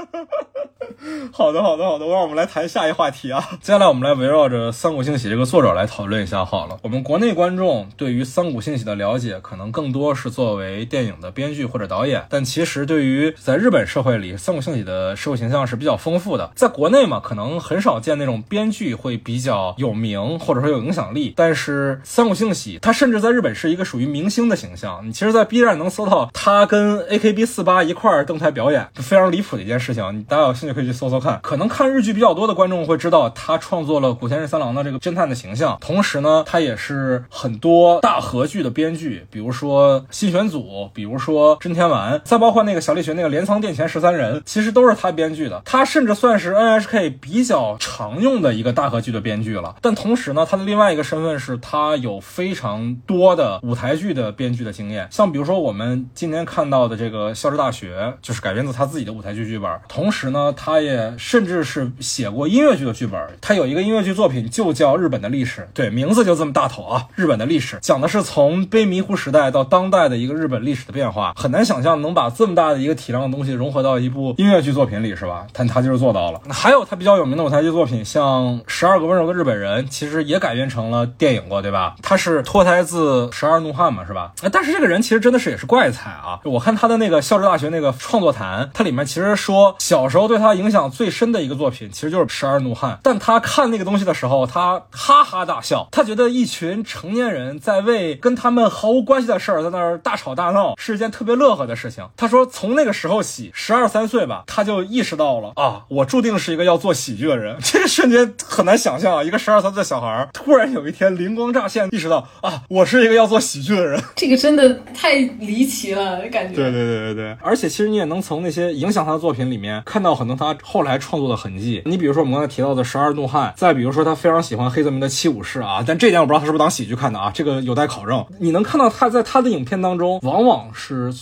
好的，好的，好的，让我们来谈下一话题啊。接下来我们来围绕着《三国兴起》这个作者来讨论一下好了。我们国内观众对于《三国兴起》的了解，可能更多是作为电影的编剧或者导演，但其实对于在日本社会里，《三国兴起》的社会形象是比较丰富的。在国内嘛，可能很少见那种编剧会比较有名或者说有影响力，但是《三国兴起》它甚至在日本是一个属于明星的形象。你其实，在 B 站能搜到他跟 AKB 四八一块儿登台表演，非常离谱的一件事情。你大家有兴趣可以去搜搜看。可能看日剧比较多的观众会知道，他创作了古田任三郎的这个侦探的形象，同时呢，他也是很多大合剧的编剧，比如说新选组，比如说真田丸，再包括那个小栗旬那个镰仓殿前十三人，其实都是他编剧的。他甚至算是 NHK 比较常用的一个大合剧的编剧了。但同时呢，他的另外一个身份是他有非常多的舞台剧的编剧的经验，像比如说我们今年看到的这个《校之大学》，就是改编自他自己的舞台剧剧本。同时呢，他也甚至是写过音乐剧的剧本。他有一个音乐剧作品就叫《日本的历史》，对，名字就这么大头啊，《日本的历史》讲的是从卑弥呼时代到当代的一个日本历史的变化。很难想象能把这么大的一个体量的东西融合到一部音乐剧作品里，是吧？但他就是做到了。还有他比较有名的舞台剧作品，像《十二个温柔的日本人》，其实也改编成了电影过，对吧？他是脱胎自《十二怒汉》嘛，是吧？但是这个人其实真的是也是怪才啊！我看他的那个校之大学那个创作谈，它里面其实说小时候对他影响最深的一个作品，其实就是《十二怒汉》。但他看那个东西的时候，他哈哈大笑，他觉得一群成年人在为跟他们毫无关系的事儿在那儿大吵大闹，是一件特别乐呵的事情。他说从那个时候起，十二三岁吧，他就意识到了啊，我注定是一个要做喜剧的人。这个瞬间很难想象啊，一个十二三岁的小孩突然有一天灵光乍现，意识到啊，我是一个要做喜剧的人。这真的太离奇了，感觉。对对对对对，而且其实你也能从那些影响他的作品里面看到很多他后来创作的痕迹。你比如说我们刚才提到的《十二怒汉》，再比如说他非常喜欢黑泽明的《七武士》啊，但这点我不知道他是不是当喜剧看的啊，这个有待考证。你能看到他在他的影片当中，往往是。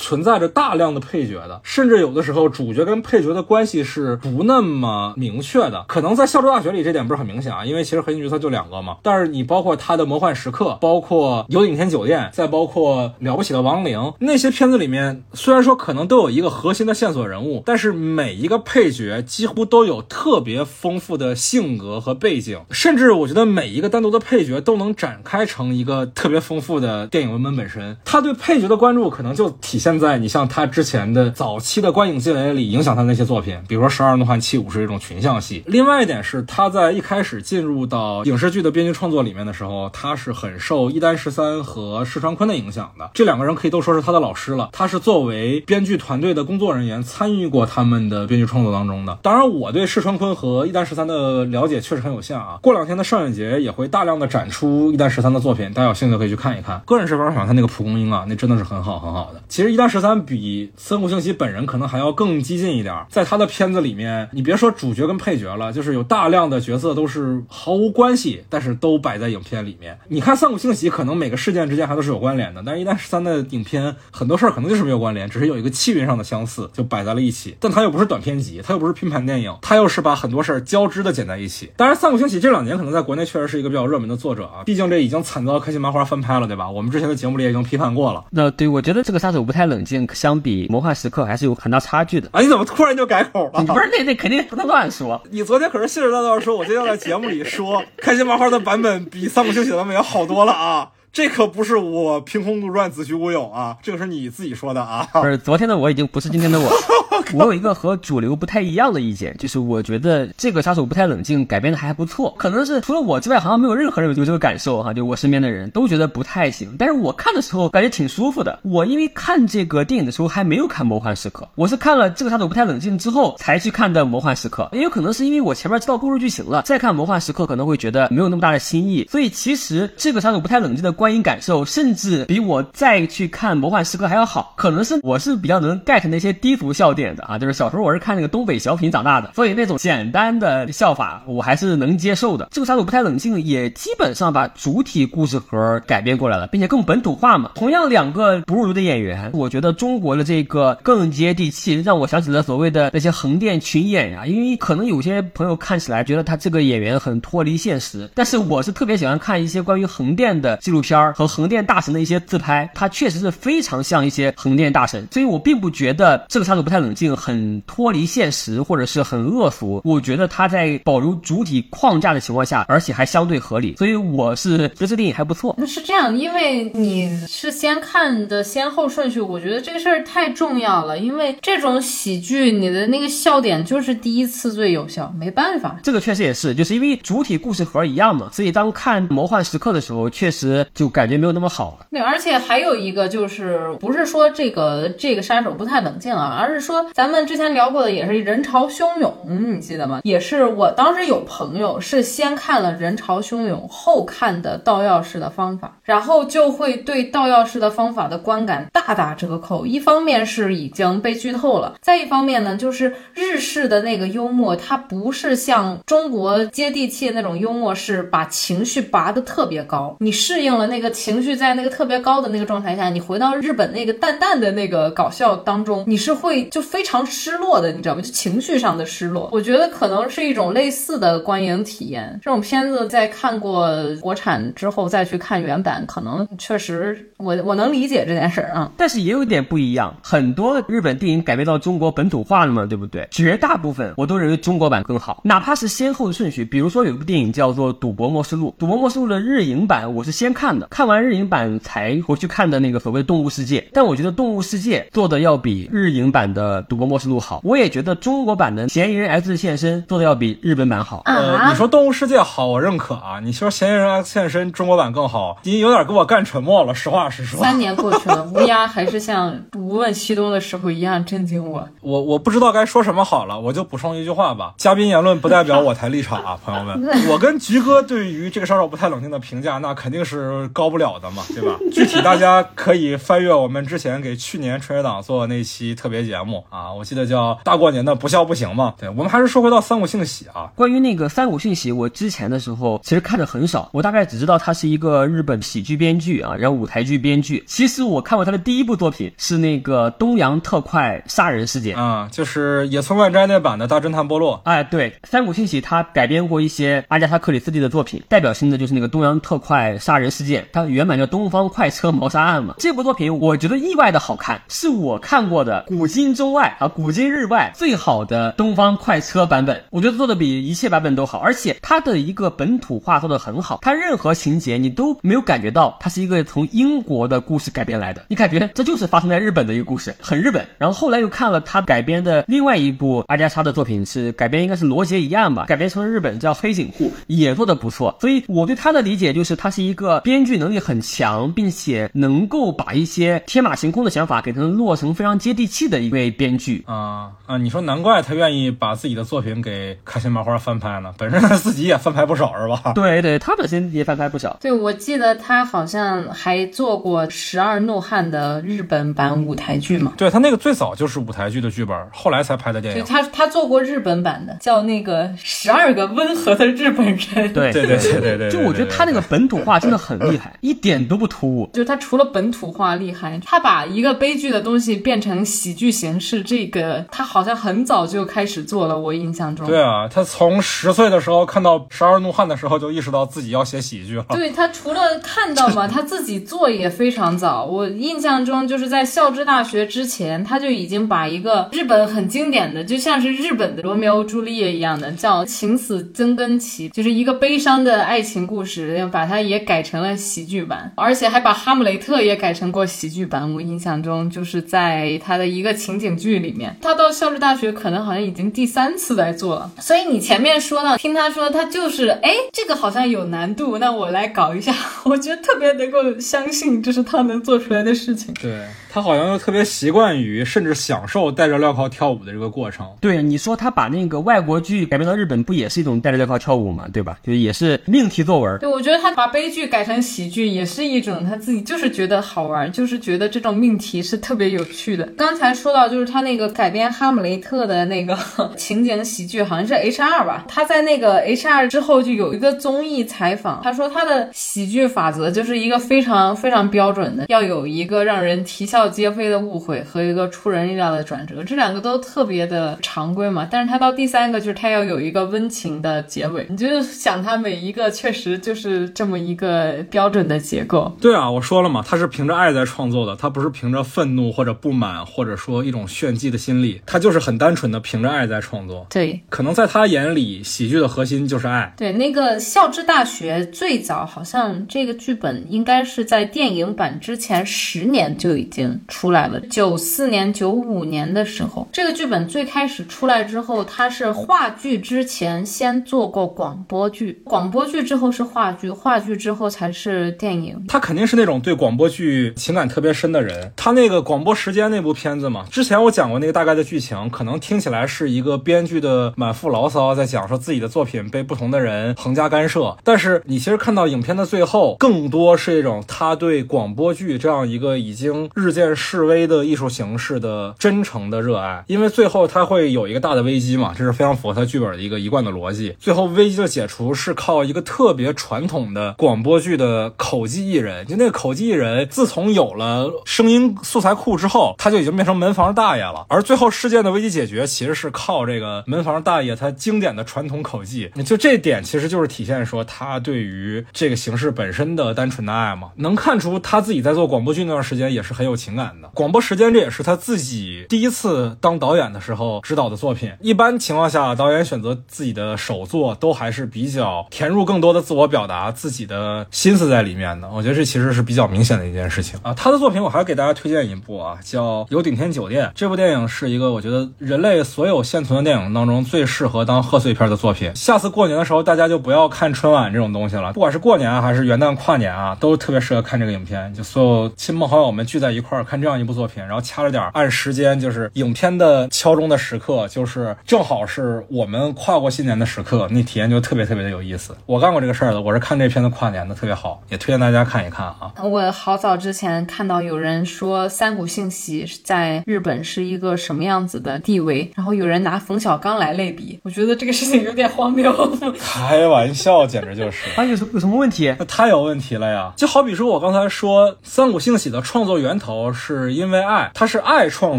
存在着大量的配角的，甚至有的时候主角跟配角的关系是不那么明确的。可能在《校州大学》里这点不是很明显啊，因为其实核心角色就两个嘛。但是你包括他的《魔幻时刻》，包括《有顶天酒店》，再包括《了不起的亡灵》那些片子里面，虽然说可能都有一个核心的线索人物，但是每一个配角几乎都有特别丰富的性格和背景，甚至我觉得每一个单独的配角都能展开成一个特别丰富的电影文本本身。他对配角的关注可能就体现。现在你像他之前的早期的观影积累里，影响他那些作品，比如说《十二怒汉七武士》这种群像戏。另外一点是，他在一开始进入到影视剧的编剧创作里面的时候，他是很受一丹十三和石川昆的影响的。这两个人可以都说是他的老师了。他是作为编剧团队的工作人员，参与过他们的编剧创作当中的。当然，我对石川昆和一丹十三的了解确实很有限啊。过两天的上影节也会大量的展出一丹十三的作品，大家有兴趣可以去看一看。个人是非常喜欢他那个蒲公英啊，那真的是很好很好的。其实一。一丹十三比森谷幸喜本人可能还要更激进一点，在他的片子里面，你别说主角跟配角了，就是有大量的角色都是毫无关系，但是都摆在影片里面。你看森谷幸喜可能每个事件之间还都是有关联的，但是一丹十三的影片很多事儿可能就是没有关联，只是有一个气运上的相似就摆在了一起。但他又不是短片集，他又不是拼盘电影，他又是把很多事儿交织的剪在一起。当然，森谷幸喜这两年可能在国内确实是一个比较热门的作者啊，毕竟这已经惨遭开心麻花翻拍了，对吧？我们之前的节目里也已经批判过了。那对我觉得这个杀手不太。冷静，相比魔幻时刻还是有很大差距的啊！你怎么突然就改口了？你不是那那肯定不能乱说。你昨天可是信誓旦旦说，我今天要在节目里说开心麻花的版本比三部星写的版本要好多了啊！这可不是我凭空杜撰、子虚乌有啊，这个是你自己说的啊。不是昨天的我已经不是今天的我。我有一个和主流不太一样的意见，就是我觉得这个杀手不太冷静改编的还不错，可能是除了我之外，好像没有任何人有这个感受哈，就我身边的人都觉得不太行。但是我看的时候感觉挺舒服的。我因为看这个电影的时候还没有看魔幻时刻，我是看了这个杀手不太冷静之后才去看的魔幻时刻。也有可能是因为我前面知道故事剧情了，再看魔幻时刻可能会觉得没有那么大的新意。所以其实这个杀手不太冷静的观影感受，甚至比我再去看魔幻时刻还要好。可能是我是比较能 get 那些低俗笑点的。啊，就是小时候我是看那个东北小品长大的，所以那种简单的笑法我还是能接受的。这个杀手不太冷静也基本上把主体故事盒改编过来了，并且更本土化嘛。同样两个不入的演员，我觉得中国的这个更接地气，让我想起了所谓的那些横店群演呀。因为可能有些朋友看起来觉得他这个演员很脱离现实，但是我是特别喜欢看一些关于横店的纪录片和横店大神的一些自拍，他确实是非常像一些横店大神，所以我并不觉得这个杀手不太冷静很脱离现实或者是很恶俗。我觉得他在保留主体框架的情况下，而且还相对合理，所以我是觉得这电影还不错。那是这样，因为你是先看的先后顺序，我觉得这个事儿太重要了。因为这种喜剧，你的那个笑点就是第一次最有效，没办法。这个确实也是，就是因为主体故事盒一样嘛，所以当看《魔幻时刻》的时候，确实就感觉没有那么好了。对，而且还有一个就是，不是说这个这个杀手不太冷静啊，而是说咱们之前聊过的也是人潮汹涌，你记得吗？也是我当时有朋友是先看了人潮汹涌，后看的盗钥匙的方法，然后就会对盗钥匙的方法的观感大打折扣。一方面是已经被剧透了，再一方面呢，就是日式的那个幽默，它不是像中国接地气的那种幽默，是把情绪拔得特别高。你适应了那个情绪在那个特别高的那个状态下，你回到日本那个淡淡的那个搞笑当中，你是会就非常失落的，你知道吗？就情绪上的失落。我觉得可能是一种类似的观影体验。这种片子在看过国产之后再去看原版，可能确实我我能理解这件事儿啊。但是也有一点不一样，很多日本电影改编到中国本土化了嘛，对不对？绝大部分我都认为中国版更好，哪怕是先后的顺序。比如说有一部电影叫做《赌博默示录》，《赌博默示录》的日影版我是先看的，看完日影版才回去看的那个所谓《动物世界》，但我觉得《动物世界》做的要比日影版的《赌博默示录》好。我也觉得中国版的《嫌疑人 X 现身》做的要比日本版好。呃，啊你说《动物世界》好，我认可啊。你说《嫌疑人 X 现身》中国版更好，已经有点给我干沉默了。实话实说，三年过去了，乌鸦还是像无问西东的时候一样震惊我。我我不知道该说什么好了，我就补充一句话吧。嘉宾言论不代表我台立场啊，朋友们。我跟菊哥对于这个杀手不太冷静的评价，那肯定是高不了的嘛，对吧？具体大家可以翻阅我们之前给去年春节档做的那期特别节目啊，我记得叫大过年的不笑不行嘛。对，我们还是说回到三五信喜啊，关于那个三谷幸喜，我之前的时候其实看的很少，我大概只知道他是一个日本喜剧编剧啊，然后舞台剧编剧。其实我看过他的第一部作品是那个《东洋特快杀人事件》。啊，就是野村万斋那版的大侦探波洛。哎，对，三谷幸喜他改编过一些阿加莎·克里斯蒂的作品，代表性的就是那个《东洋特快杀人事件》，它原版叫《东方快车谋杀案》嘛。这部作品我觉得意外的好看，是我看过的古今中外外啊，古今日外最好的东方快车版本。我觉得做的比一切版本都好，而且它的一个本土化做的很好，它任何情节你都没有感觉到它是一个从英国的故事改编来的，你感觉这就是发生在日本的一个故事，很日本。然后后来又看了他改编的另外一部阿加莎的作品，是改编应该是罗杰一案吧，改编成日本叫黑警户，也做的不错。所以我对他的理解就是，他是一个编剧能力很强，并且能够把一些天马行空的想法给成落成非常接地气的一位编剧。啊啊！你说难怪他愿意把自己的作品给开心麻花翻拍呢，本身他自己也翻拍不少是吧？对对，他本身也翻拍不少。对，我记得他好像还做过《十二怒汉》的日本版舞台剧嘛。对他那个最早就是舞台剧的剧本，后来才拍的电影。对他，他做过日本版的，叫那个《十二个温和的日本人》。对对对对对对，就我觉得他那个本土化真的很厉害，一点都不突兀。就他除了本土化厉害，他把一个悲剧的东西变成喜剧形式，这个他好像很早就开始做了。我印象中，对啊，他从十岁的时候看到《十二怒汉》的时候，就意识到自己要写喜剧了。对他除了看到嘛，他自己做也非常早。我印象中就是在校之大学之前，他就已经把一个日本很经典的，就像是日本的罗密欧朱丽叶一样的，叫《情死曾根崎》，就是一个悲伤的爱情故事，把它也改成了喜剧版，而且还把《哈姆雷特》也改成过喜剧版。我印象中就是在他的一个情景剧里面，他到效率大学可能好像已经第三次来做了。所以你前面说到，听他说他就是，哎，这个好像有难度，那我来搞一下，我觉得特别能够相信这是他能做出来的事情。对，他好像又特别习惯于，甚至享受戴着镣铐跳舞的这个过程。对，你说他把那个外国剧改编到日本，不也是一种戴着镣铐跳舞嘛，对吧？就是也是命题作文。对，我觉得他把悲剧改成喜剧，也是一种他自己就是觉得好玩，就是觉得这种命题是特别有趣的。刚才说到，就是他那个改编《哈姆雷特》的那个 情景喜剧，好像是 H R 吧？他在那个 H R 之后就有一个综艺采访，他说他的喜剧法则就是一个非常非常标准的，要有一个让人啼笑皆非的误会和一个出人意料的转折，这两个都特别的常规嘛。但是他到第三个就是他要有一个温情的结尾，你就想他每一个确实就是这么一个标准的结构。对啊，我说了嘛，他是凭着爱在创作的，他不是凭着愤怒或者不满，或者说一种炫技的心理，他就是很单纯的凭着爱在创作。对，可能在他眼里，喜剧的核心就是爱。对，那个《笑之大学》最早好像这个剧本应该是在电影版之前十年就已经出来了，九四年、九五年的时候，这个剧本最开始出来之后，它是话剧之前先做过广播剧，广播剧之后是话剧，话剧之后才是电影。他肯定是那种对广播剧情感特别深的人。他那个广播时间那部片子嘛，之前我讲过那个大概的剧情，可能听起来是一个编剧的满腹牢骚，在讲说自己的作品被不同的人横加干涉。但是你其实看到影片的最后，更多是一种他对广播剧这样一个已经日渐现示威的艺术形式的真诚的热爱。因为最后他会有一个大的危机嘛，这是非常符合他剧本的一个一贯的逻辑。最后危机的解除是靠一个特别传统的广播剧的口技艺人，就那个口技艺人，自从有了声音素材库之后，他就已经变成门房大爷了。而最后事件的危机解决，其实是靠这个门房大爷他经典的传统口技。就这点，其实就是体现说他对于这个形式本身的单纯的爱嘛。能看出他自己在做广播剧那段时间也是很有情情感的。广播时间这也是他自己第一次当导演的时候指导的作品。一般情况下，导演选择自己的首作都还是比较填入更多的自我表达、自己的心思在里面的。我觉得这其实是比较明显的一件事情啊。他的作品我还给大家推荐一部啊，叫《有顶天酒店》。这部电影是一个我觉得人类所有现存的电影当中最适合当贺岁片的作品。下次过年的时候，大家就不要看春晚这种东西了，不管是过年还是元旦跨年啊，都特别适合看这个影片。就所有亲朋好友们聚在一块儿看这样一部作品，然后掐着点儿按时间，就是影片的敲钟的时刻，就是正好是我们跨过新年的时刻，那体验就特别特别的有意思。我干过这个事儿的，我是看这片子跨年的，特别好，也推荐大家看一看啊。我好早之前看到有人说三谷幸喜在日本是一个什么样子的地位，然后有人拿冯小刚来类比，我觉得这个事情有点荒谬。开玩笑，简直就是。啊，有什有什么问题？那太有问题了呀！就好比说我刚才说，三谷幸喜的创作源头是因为爱，他是爱创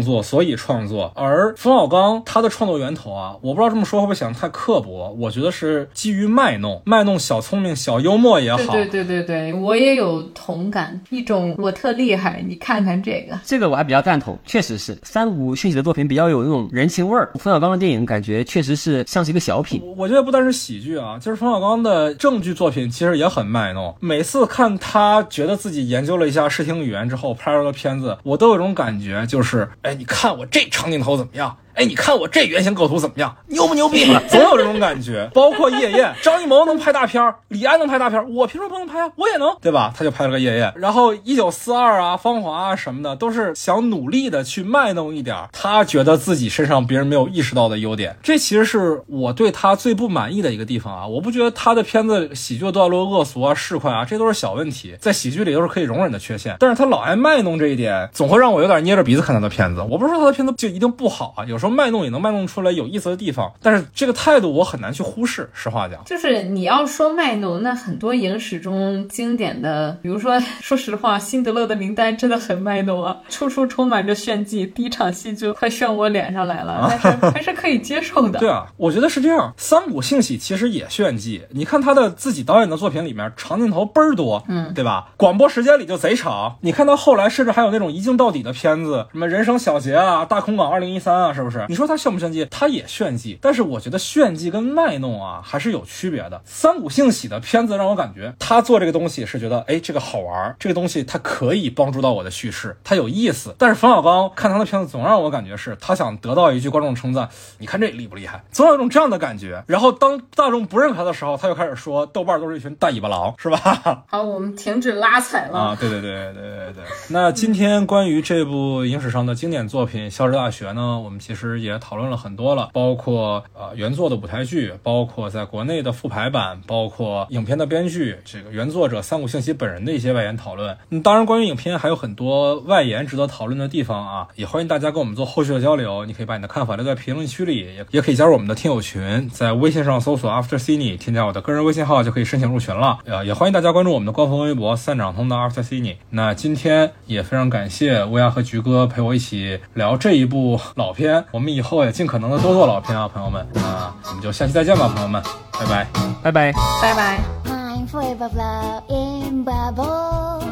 作，所以创作。而冯小刚他的创作源头啊，我不知道这么说会不会显得太刻薄，我觉得是基于卖弄，卖弄小聪明、小幽默也好。对对对对对，我也有同感，一种我特厉害，你看看这个。这个我还比较赞同，确实是三五讯喜的作品比较有那种人情味儿。冯小刚的电影感觉确实是像是一个小品。我觉得不单是喜剧啊，就是冯小刚的正剧作品其实也很卖弄。每次看他觉得自己研究了一下视听语言之后拍出个片子，我都有种感觉，就是哎，你看我这长镜头怎么样？哎，你看我这原型构图怎么样？牛不牛逼？总有这种感觉。包括夜宴，张艺谋能拍大片儿，李安能拍大片儿，我凭什么不能拍啊？我也能，对吧？他就拍了个夜宴。然后一九四二啊，芳华啊什么的，都是想努力的去卖弄一点他觉得自己身上别人没有意识到的优点。这其实是我对他最不满意的一个地方啊！我不觉得他的片子喜剧的段落恶俗啊、市侩啊，这都是小问题，在喜剧里都是可以容忍的缺陷。但是他老爱卖弄这一点，总会让我有点捏着鼻子看他的片子。我不是说他的片子就一定不好啊，有时候卖弄也能卖弄出来有意思的地方，但是这个态度我很难去忽视。实话讲，就是你要说卖弄，那很多影史中经典的，比如说，说实话，《辛德勒的名单》真的很卖弄啊，处处充满着炫技，第一场戏就快炫我脸上来了，但是 还是可以接受的。对啊，我觉得是这样。三谷幸喜其实也炫技，你看他的自己导演的作品里面，长镜头倍儿多，嗯，对吧？广播时间里就贼长，你看到后来甚至还有那种一镜到底的片子，什么人生小结啊、大空港二零一三啊，是不是？是？你说他炫不炫技？他也炫技，但是我觉得炫技跟卖弄啊还是有区别的。三谷幸喜的片子让我感觉他做这个东西是觉得，哎，这个好玩，这个东西它可以帮助到我的叙事，它有意思。但是冯小刚看他的片子总让我感觉是他想得到一句观众称赞，你看这厉不厉害？总有一种这样的感觉。然后当大众不认可他的时候，他又开始说豆瓣都是一群大尾巴狼，是吧？好，我们停止拉踩了啊！对对对对对对。那今天关于这部影史上的经典作品《消失大学》呢，我们其实其实也讨论了很多了，包括呃原作的舞台剧，包括在国内的复排版，包括影片的编剧，这个原作者三谷幸喜本人的一些外延讨论。嗯，当然，关于影片还有很多外延值得讨论的地方啊，也欢迎大家跟我们做后续的交流。你可以把你的看法留在评论区里，也也可以加入我们的听友群，在微信上搜索 After Cine，添加我的个人微信号就可以申请入群了。呃，也欢迎大家关注我们的官方微博三掌通的 After Cine。那今天也非常感谢乌鸦和菊哥陪我一起聊这一部老片，我们以后也尽可能的多做老片啊，朋友们。那我们就下期再见吧，朋友们，拜拜，拜拜，拜拜。 I'm forever blowing bubbles,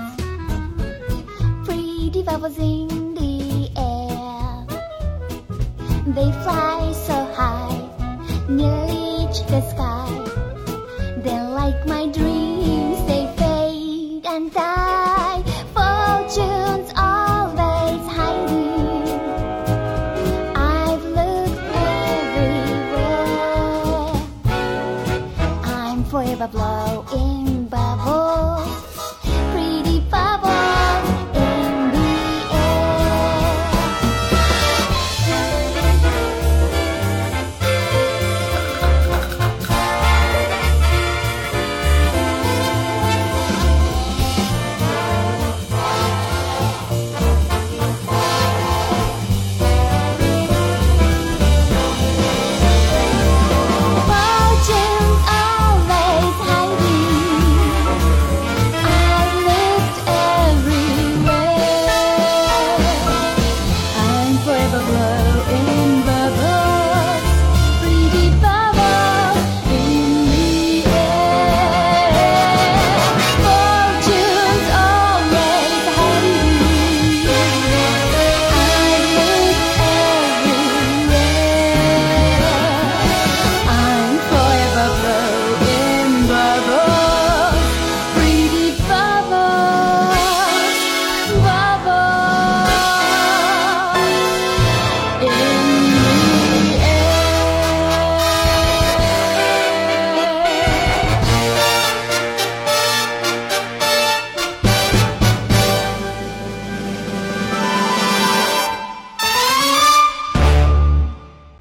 pretty bubbles in the air. They fly so high, nearly reach the sky. Then, like my dreams,